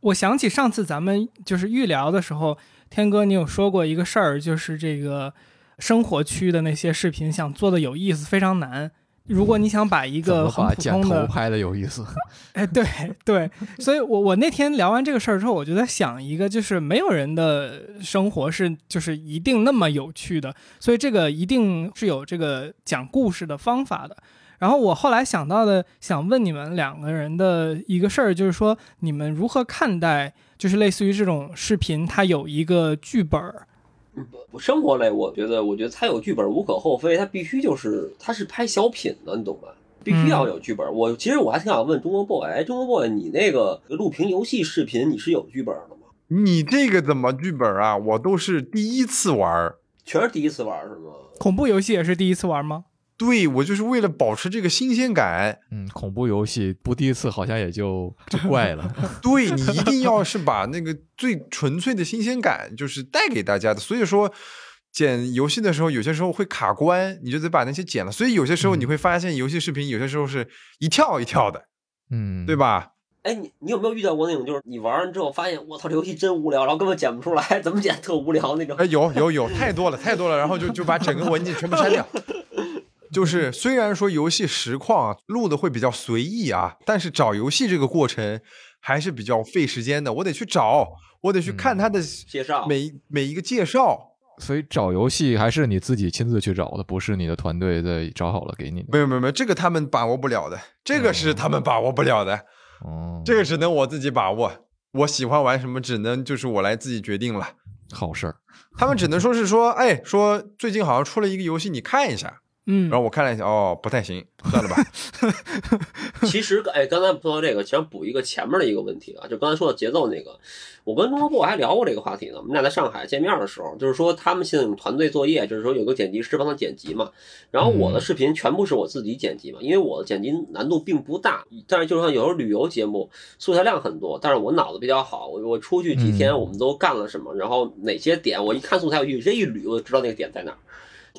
我想起上次咱们就是预聊的时候，天哥你有说过一个事儿，就是这个生活区的那些视频想做的有意思，非常难。如果你想把一个很普通的，头拍的有意思？哎，对对，所以我我那天聊完这个事儿之后，我就在想一个，就是没有人的生活是就是一定那么有趣的，所以这个一定是有这个讲故事的方法的。然后我后来想到的，想问你们两个人的一个事儿，就是说你们如何看待，就是类似于这种视频，它有一个剧本儿，生活类，我觉得，我觉得它有剧本无可厚非，它必须就是它是拍小品的，你懂吧？必须要有剧本。我其实我还挺想问中国 boy，哎，中国 boy，你那个录屏游戏视频你是有剧本的吗？你这个怎么剧本啊？我都是第一次玩儿。全是第一次玩是吗？恐怖游戏也是第一次玩吗？对我就是为了保持这个新鲜感，嗯，恐怖游戏不第一次好像也就就怪了。对你一定要是把那个最纯粹的新鲜感，就是带给大家的。所以说，剪游戏的时候，有些时候会卡关，你就得把那些剪了。所以有些时候你会发现，游戏视频有些时候是一跳一跳的，嗯，对？吧？哎，你你有没有遇到过那种，就是你玩完之后发现，我操，这游戏真无聊，然后根本剪不出来，怎么剪特无聊那种？哎，有有有，太多了太多了，然后就就把整个文件全部删掉。就是虽然说游戏实况啊录的会比较随意啊，但是找游戏这个过程还是比较费时间的。我得去找，我得去看它的介绍每每一个介绍。所以找游戏还是你自己亲自去找的，不是你的团队在找好了给你的。没有没有没有，这个他们把握不了的，这个是他们把握不了的，哦，这个只能我自己把握。我喜欢玩什么，只能就是我来自己决定了。好事儿。他们只能说是说，哎，说最近好像出了一个游戏，你看一下。嗯然后我看了一下，哦，不太行，算了吧。其实，哎，刚才说到这个，想补一个前面的一个问题啊，就刚才说的节奏那个，我跟中国部还聊过这个话题呢。我们俩在上海见面的时候，就是说他们现在有团队作业，就是说有个剪辑师帮他剪辑嘛。然后我的视频全部是我自己剪辑嘛，因为我的剪辑难度并不大，但是就像有时候旅游节目素材量很多，但是我脑子比较好，我我出去几天嗯我们都干了什么，然后哪些点我一看素材，我就这一捋我就知道那个点在哪儿。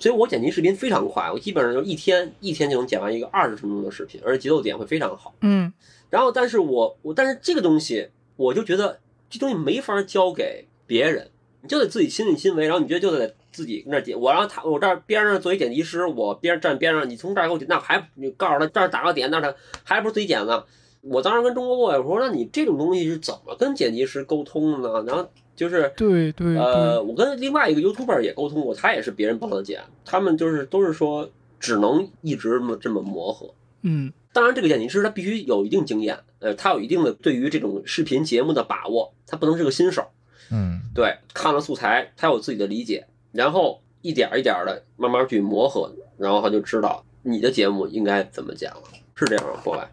所以我剪辑视频非常快，我基本上就一天一天就能剪完一个二十分钟的视频，而且节奏点会非常好。嗯然后，但是我我但是这个东西，我就觉得这东西没法交给别人，你就得自己亲力亲为。然后你觉得就得自己跟那儿剪，我让他我这儿边上作为剪辑师，我边站边上，你从这儿给我剪，那还你告诉他这儿打个点，那他还不是自己剪呢？我当时跟中国 boy 我说，那你这种东西是怎么跟剪辑师沟通的呢？然后就是对对呃，我跟另外一个 YouTuber 也沟通过，他也是别人帮他剪，他们就是都是说只能一直这么这么磨合。嗯当然，这个剪辑师他必须有一定经验，呃，他有一定的对于这种视频节目的把握，他不能是个新手。嗯对，看了素材，他有自己的理解，然后一点儿一点的慢慢去磨合，然后他就知道你的节目应该怎么剪了，是这样吗？破外，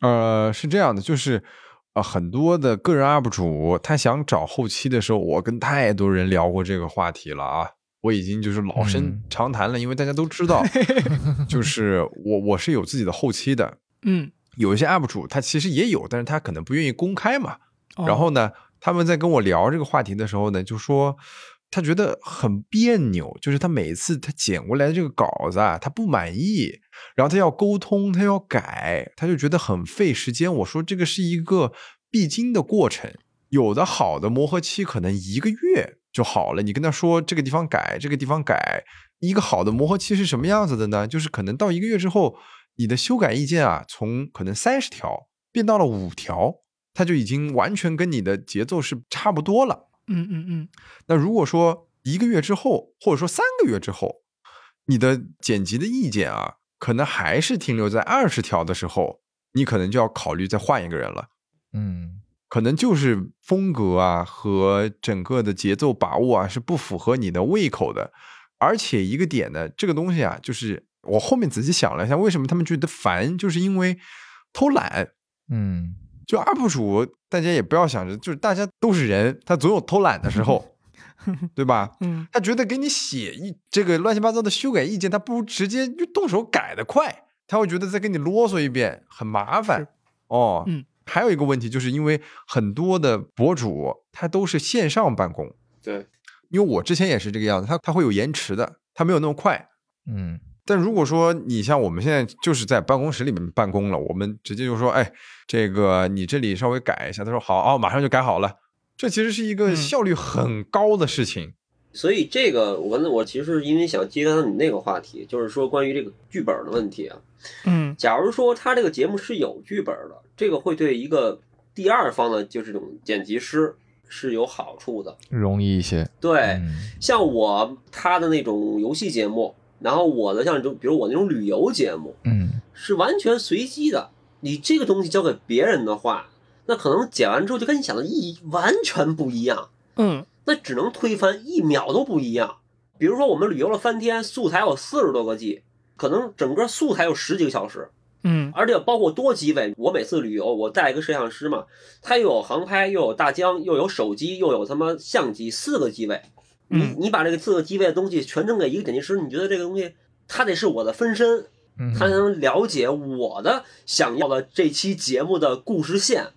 呃，是这样的，就是呃，很多的个人 UP 主他想找后期的时候，我跟太多人聊过这个话题了啊，我已经就是老生嗯。常谈了，因为大家都知道，就是我我是有自己的后期的，嗯，有一些 UP 主他其实也有，但是他可能不愿意公开嘛。哦。然后呢，他们在跟我聊这个话题的时候呢，就说他觉得很别扭，就是他每次他剪过来的这个稿子啊，他不满意，然后他要沟通，他要改，他就觉得很费时间。我说这个是一个必经的过程，有的好的磨合期可能一个月就好了。你跟他说这个地方改，这个地方改，一个好的磨合期是什么样子的呢？就是可能到一个月之后，你的修改意见啊，从可能三十条变到了五条。他就已经完全跟你的节奏是差不多了。嗯嗯嗯，那如果说一个月之后，或者说三个月之后，你的剪辑的意见啊，可能还是停留在二十条的时候，你可能就要考虑再换一个人了。嗯可能就是风格啊和整个的节奏把握啊是不符合你的胃口的。而且一个点呢，这个东西啊，就是我后面仔细想了一下，为什么他们觉得烦，就是因为偷懒。嗯就 UP 主，大家也不要想着，就是大家都是人，他总有偷懒的时候，对吧？嗯他觉得给你写一这个乱七八糟的修改意见，他不如直接就动手改的快，他会觉得再给你啰嗦一遍很麻烦哦。嗯，还有一个问题，就是因为很多的博主他都是线上办公，对，因为我之前也是这个样子，他他会有延迟的，他没有那么快。嗯但如果说你像我们现在就是在办公室里面办公了，我们直接就说，哎，这个你这里稍微改一下，他说好哦，马上就改好了。这其实是一个嗯效率很高的事情。所以这个我跟我其实因为想接到你那个话题，就是说关于这个剧本的问题啊。嗯假如说他这个节目是有剧本的，这个会对一个第二方的就是这种剪辑师是有好处的。容易一些。对，嗯像我他的那种游戏节目，然后我的像就比如我那种旅游节目，嗯是完全随机的。你这个东西交给别人的话，那可能剪完之后就跟你想的意义完全不一样，嗯那只能推翻，一秒都不一样。比如说我们旅游了三天，素材有四十多个 G，可能整个素材有十几个小时，嗯而且包括多机位。我每次旅游，我带一个摄像师嘛，他又有航拍，又有大疆，又有手机，又有他妈相机，四个机位。你嗯你把这个四个机位的东西全扔给一个剪辑师，你觉得这个东西他得是我的分身，嗯他才能了解我的想要的这期节目的故事线，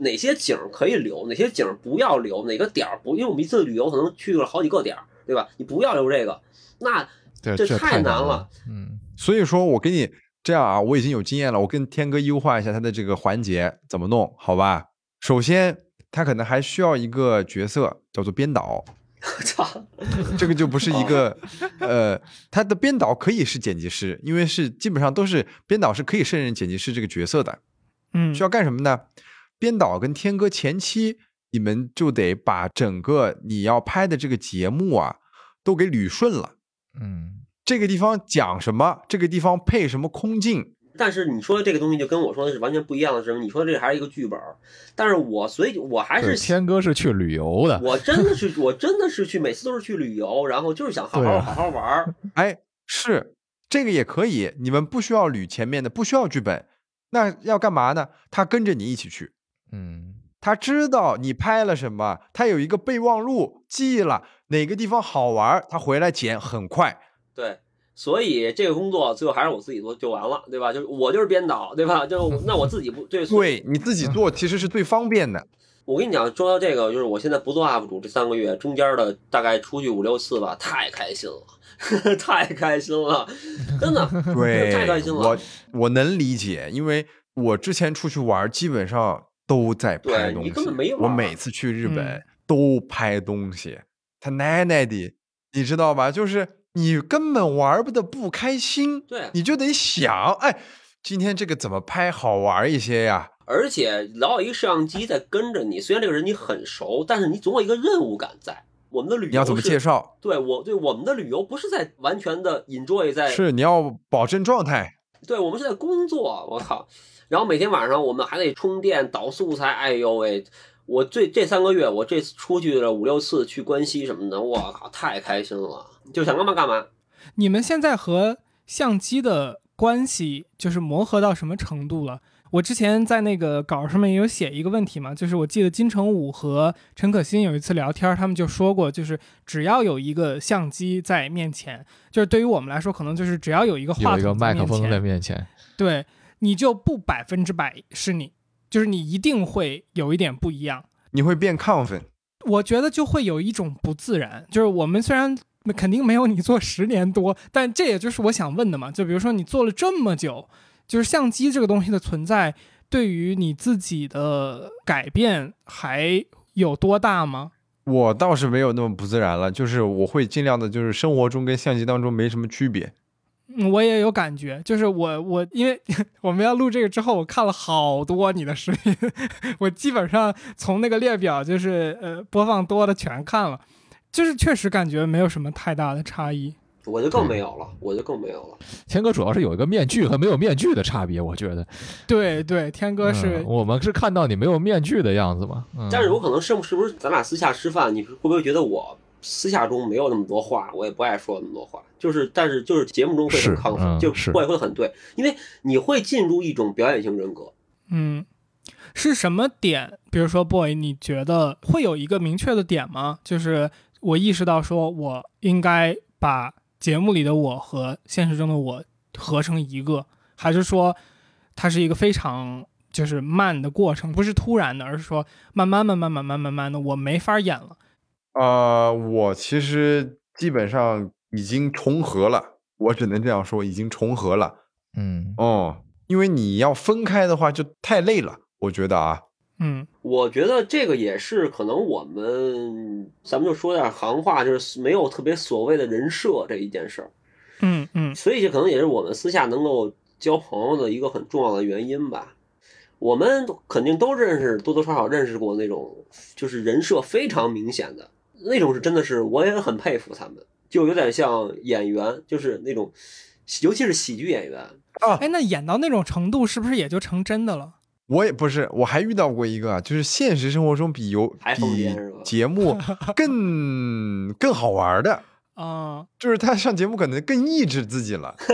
哪些景儿可以留，哪些景儿不要留，哪个点儿不，因为我们一次旅游可能去了好几个点儿，对吧？你不要留这个，那这这太太难了了。嗯所以说我给你这样啊，我已经有经验了，我跟天哥优化一下他的这个环节怎么弄，好吧？首先，他可能还需要一个角色叫做编导，操，这个就不是一个，呃，他的编导可以是剪辑师，因为是基本上都是编导是可以胜任剪辑师这个角色的。嗯需要干什么呢？编导跟天哥前期，你们就得把整个你要拍的这个节目啊，都给捋顺了。嗯这个地方讲什么，这个地方配什么空镜，但是你说的这个东西就跟我说的是完全不一样的是什么。你说这还是一个剧本，但是我所以我还，是天哥是去旅游的。我真的是我真的是去每次都是去旅游，然后就是想好好好好玩儿。哎，是这个也可以，你们不需要捋前面的，不需要剧本，那要干嘛呢？他跟着你一起去，嗯他知道你拍了什么，他有一个备忘录，记了哪个地方好玩，他回来剪很快。对，所以这个工作最后还是我自己做就完了，对吧？就是我就是编导，对吧？就那我自己不对，对你自己做其实是最方便的。我跟你讲，说到这个，就是我现在不做 UP 主这三个月中间的大概出去五六次吧，太开心了，太开心了，真的，对，太开心了我我能理解，因为我之前出去玩，基本上都在拍东西。对你根本没我每次去日本、嗯都拍东西，他奶奶的，你知道吧？就是你根本玩不得不开心，对，你就得想，哎，今天这个怎么拍好玩一些呀？而且老有一个摄像机在跟着你，虽然这个人你很熟，但是你总有一个任务感在。我们的旅游你要怎么介绍？对我对我们的旅游不是在完全的 enjoy 在是你要保证状态。对，我们是在工作，我靠！然后每天晚上我们还得充电、导素材，哎呦喂！我最这三个月，我这次出去了五六次，去关西什么的，我靠，太开心了，就想干嘛干嘛。你们现在和相机的关系就是磨合到什么程度了？我之前在那个稿上面也有写一个问题嘛，就是我记得金城武和陈可辛有一次聊天，他们就说过，就是只要有一个相机在面前，就是对于我们来说，可能就是只要有一个话有一个筒麦克风在，面前，对你就不百分之百是你，就是你一定会有一点不一样。你会变亢奋。我觉得就会有一种不自然，就是我们虽然肯定没有你做十年多，但这也就是我想问的嘛。就比如说你做了这么久，就是相机这个东西的存在，对于你自己的改变还有多大吗？我倒是没有那么不自然了，就是我会尽量的，就是生活中跟相机当中没什么区别。嗯我也有感觉，就是我我因为 我们要录这个之后，我看了好多你的视频，我基本上从那个列表就是呃播放多的全看了，就是确实感觉没有什么太大的差异。我就更没有了，我就更没有了。天哥主要是有一个面具和没有面具的差别，我觉得对对，天哥是嗯我们是看到你没有面具的样子嘛。嗯、但是我可能是是不是咱俩私下吃饭，你会不会觉得我私下中没有那么多话，我也不爱说那么多话，就是但是就是节目中会很亢奋，嗯就是会会很对，因为你会进入一种表演型人格。嗯，是什么点？比如说，boy，你觉得会有一个明确的点吗？就是我意识到说，我应该把节目里的我和现实中的我合成一个，还是说它是一个非常就是慢的过程，不是突然的，而是说慢慢慢慢慢慢慢慢的，我没法演了。呃，我其实基本上已经重合了，我只能这样说，已经重合了。嗯，哦，因为你要分开的话就太累了，我觉得啊。嗯我觉得这个也是可能我们咱们就说点行话，就是没有特别所谓的人设这一件事儿，嗯嗯所以这可能也是我们私下能够交朋友的一个很重要的原因吧。我们肯定都认识，多多少少认识过那种就是人设非常明显的那种，是真的是我也很佩服他们，就有点像演员，就是那种，尤其是喜剧演员啊，哎，那演到那种程度，是不是也就成真的了？我也不是，我还遇到过一个啊，就是现实生活中比游比节目 更更好玩的，啊、就是他上节目可能更抑制自己了。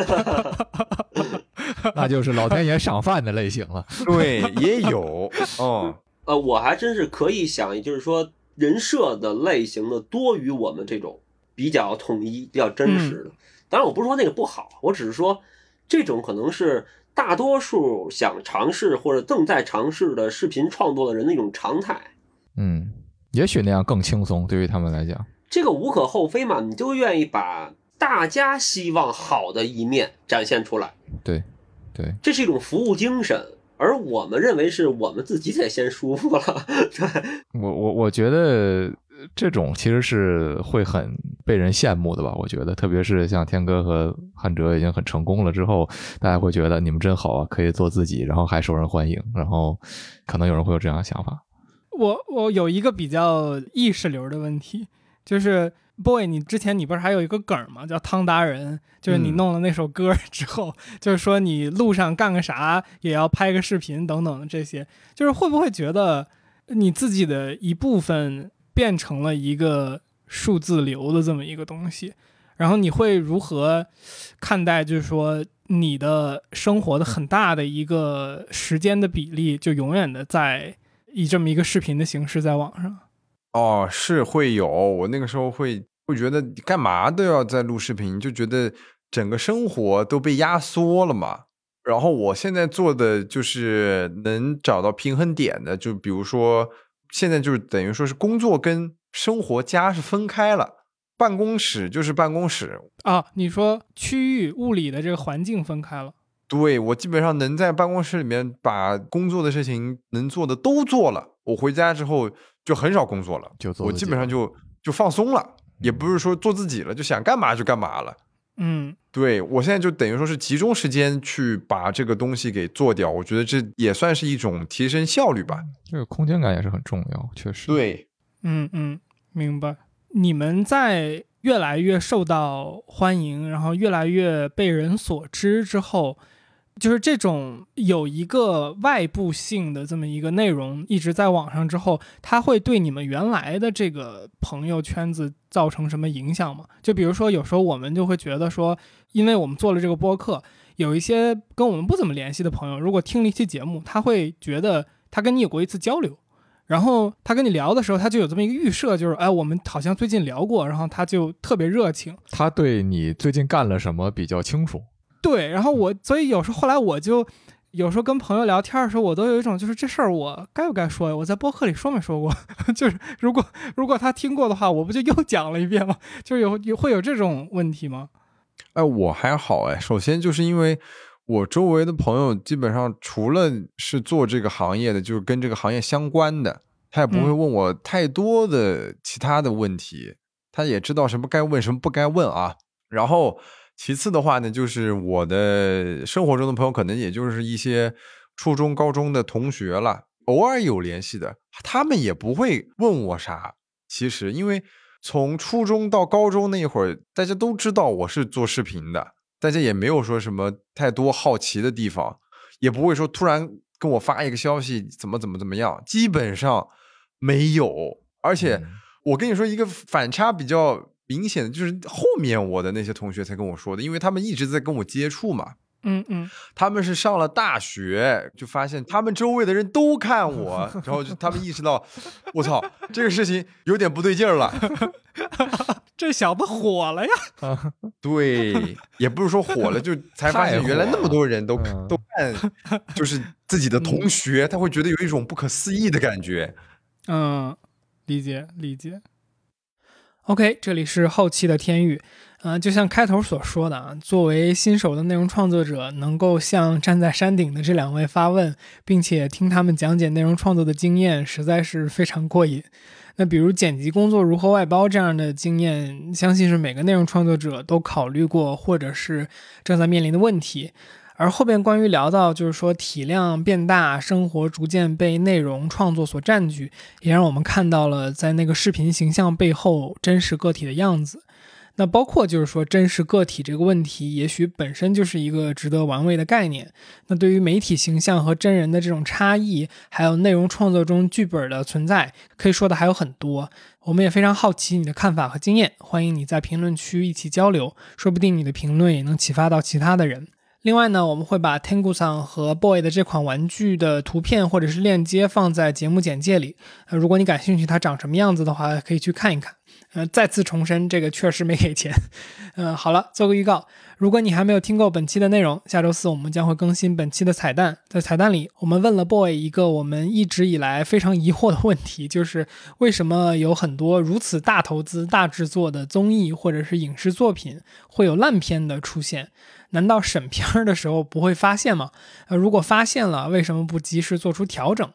那就是老天爷赏饭的类型了。对，也有哦。呃，我还真是可以想，就是说人设的类型的多于我们这种比较统一、比较真实的。当然，我不是说那个不好，我只是说这种可能是大多数想尝试或者正在尝试的视频创作的人的一种常态。嗯，也许那样更轻松，对于他们来讲。这个无可厚非嘛，你就愿意把大家希望好的一面展现出来，对，对，这是一种服务精神。而我们认为是我们自己得先舒服了，对，我我我觉得这种其实是会很被人羡慕的吧？我觉得，特别是像天哥和汉哲已经很成功了之后，大家会觉得你们真好啊，可以做自己，然后还受人欢迎，然后可能有人会有这样的想法。我我有一个比较意识流的问题，就是 boy，你之前你不是还有一个梗吗？叫汤达人，就是你嗯弄了那首歌之后，就是说你路上干个啥也要拍个视频等等的这些，就是会不会觉得你自己的一部分变成了一个数字流的这么一个东西？然后你会如何看待？就是说你的生活的很大的一个时间的比例，就永远的在以这么一个视频的形式在网上。哦，是会有，我那个时候会会觉得干嘛都要在录视频，就觉得整个生活都被压缩了嘛。然后我现在做的就是能找到平衡点的，就比如说现在就是等于说是工作跟生活家是分开了，办公室就是办公室。啊，你说区域物理的这个环境分开了，对我基本上能在办公室里面把工作的事情能做的都做了，我回家之后就很少工作了，就做我基本上就就放松了，也不是说做自己了，就想干嘛就干嘛了。嗯对我现在就等于说是集中时间去把这个东西给做掉，我觉得这也算是一种提升效率吧。这个空间感也是很重要，确实。，对，嗯嗯，明白。你们在越来越受到欢迎，然后越来越被人所知之后，就是这种有一个外部性的这么一个内容一直在网上之后，它会对你们原来的这个朋友圈子造成什么影响吗？就比如说，有时候我们就会觉得说，因为我们做了这个播客，有一些跟我们不怎么联系的朋友，如果听了一期节目，他会觉得他跟你有过一次交流，然后他跟你聊的时候，他就有这么一个预设，就是哎，我们好像最近聊过，然后他就特别热情。他对你最近干了什么比较清楚。对，然后我所以有时候后来我就有时候跟朋友聊天的时候，我都有一种就是这事儿我该不该说呀？我在播客里说没说过？就是如果如果他听过的话，我不就又讲了一遍吗？就是有有会有这种问题吗？哎，我还好哎。首先就是因为我周围的朋友基本上除了是做这个行业的，就是跟这个行业相关的，他也不会问我太多的其他的问题。他也知道什么该问，什么不该问啊。然后。其次的话呢，就是我的生活中的朋友，可能也就是一些初中、高中的同学了，偶尔有联系的，他们也不会问我啥。其实，因为从初中到高中那一会儿，大家都知道我是做视频的，大家也没有说什么太多好奇的地方，也不会说突然跟我发一个消息，怎么怎么怎么样，基本上没有。而且，我跟你说一个反差比较。明显的就是后面我的那些同学才跟我说的，因为他们一直在跟我接触嘛。嗯嗯，他们是上了大学就发现他们周围的人都看我，然后就他们意识到，我操，这个事情有点不对劲儿了。这小子火了呀！对，也不是说火了，就才发现原来那么多人都都看，就是自己的同学，他会觉得有一种不可思议的感觉。嗯，理解理解。OK，这里是后期的天域，呃，就像开头所说的啊，作为新手的内容创作者，能够向站在山顶的这两位发问，并且听他们讲解内容创作的经验，实在是非常过瘾。那比如剪辑工作如何外包这样的经验，相信是每个内容创作者都考虑过，或者是正在面临的问题。而后边关于聊到，就是说体量变大，生活逐渐被内容创作所占据，也让我们看到了在那个视频形象背后真实个体的样子。那包括就是说真实个体这个问题，也许本身就是一个值得玩味的概念。那对于媒体形象和真人的这种差异，还有内容创作中剧本的存在，可以说的还有很多。我们也非常好奇你的看法和经验，欢迎你在评论区一起交流，说不定你的评论也能启发到其他的人。另外呢，我们会把 Tengu 桑和 Boy 的这款玩具的图片或者是链接放在节目简介里。呃，如果你感兴趣它长什么样子的话，可以去看一看。呃，再次重申，这个确实没给钱。嗯，好了，做个预告。如果你还没有听够本期的内容，下周四我们将会更新本期的彩蛋。在彩蛋里，我们问了 Boy 一个我们一直以来非常疑惑的问题，就是为什么有很多如此大投资、大制作的综艺或者是影视作品会有烂片的出现？难道审片儿的时候不会发现吗？呃，如果发现了，为什么不及时做出调整？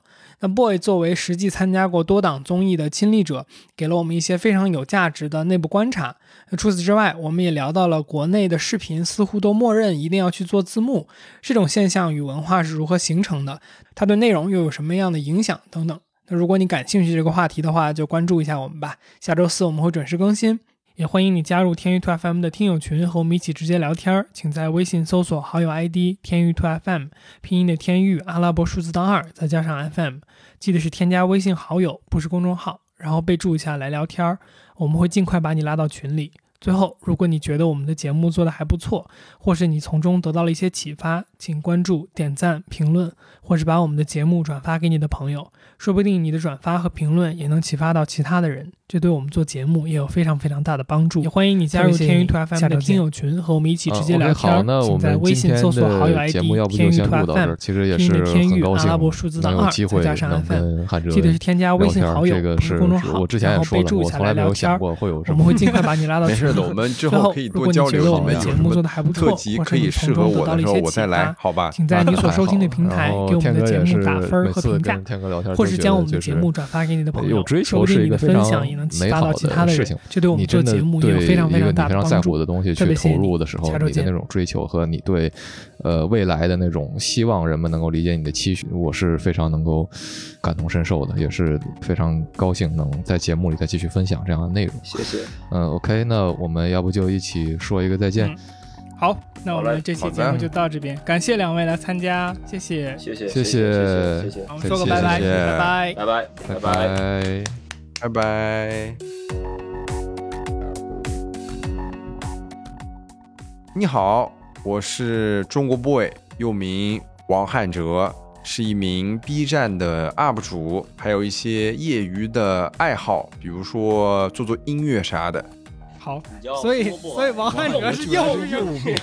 那 Boy 作为实际参加过多档综艺的亲历者，给了我们一些非常有价值的内部观察。那除此之外，我们也聊到了国内的视频似乎都默认一定要去做字幕，这种现象与文化是如何形成的？它对内容又有什么样的影响？等等。那如果你感兴趣这个话题的话，就关注一下我们吧。下周四我们会准时更新。也欢迎你加入天域 to FM 的听友群，和我们一起直接聊天。请在微信搜索好友 ID 天域 to FM，拼音的天域，阿拉伯数字当二，再加上 FM，记得是添加微信好友，不是公众号，然后备注一下来聊天，我们会尽快把你拉到群里。最后，如果你觉得我们的节目做得还不错，或是你从中得到了一些启发，请关注、点赞、评论，或是把我们的节目转发给你的朋友，说不定你的转发和评论也能启发到其他的人，这对我们做节目也有非常非常大的帮助。也欢迎你加入天娱 FM 的听友群，和我们一起直接聊天。请在微信搜索好友 ID“ 天娱 FM”，拼音的天娱，阿拉伯数字的二，再加上 FM，记得是添加微信好友，不是公众号，然后备注一下来聊天。我们会尽快把你拉到 群。我们之后可以多交流，你们有什么特辑可以适合我的时候，我再来，好吧？请在你所收听的 平台给我们的节目打分和评价，或是将我们的节目转发给你的朋友。说不定你的分享也能启发到其他的人。这对我们做节目也有非常非常大的帮助。特别投入的时候，你的那种追求和你对呃未来的那种希望，人们能够理解你的期许，我是非常能够感同身受的，也是非常高兴能在节目里再继续分享这样的内容。谢谢。嗯，OK，那。我们要不就一起说一个再见。好，那我们这期节目就到这边，感谢两位来参加，谢谢。谢谢谢谢谢谢谢，我们说个拜拜，谢谢拜拜。拜拜拜拜拜。拜。拜拜。你好，我是中国 boy，又名王汉哲，是一名 B 站的 UP 主，还有一些业余的爱好，比如说做做音乐啥的。好，所以所以王汉哲是又右名，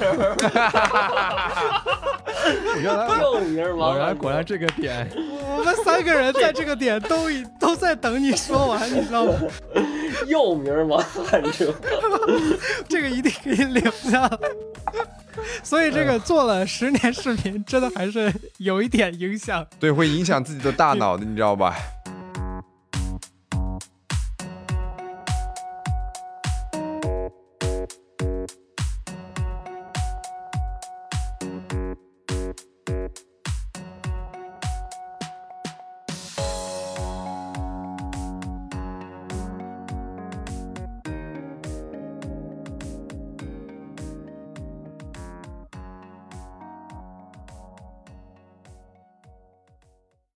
原来 又名王果然汉果然这个点，我们三个人在这个点都已都在等你说完，你知道吗？又名王汉哲，这个一定给你留下来。所以这个做了十年视频，真的还是有一点影响。对，会影响自己的大脑的，你知道吧？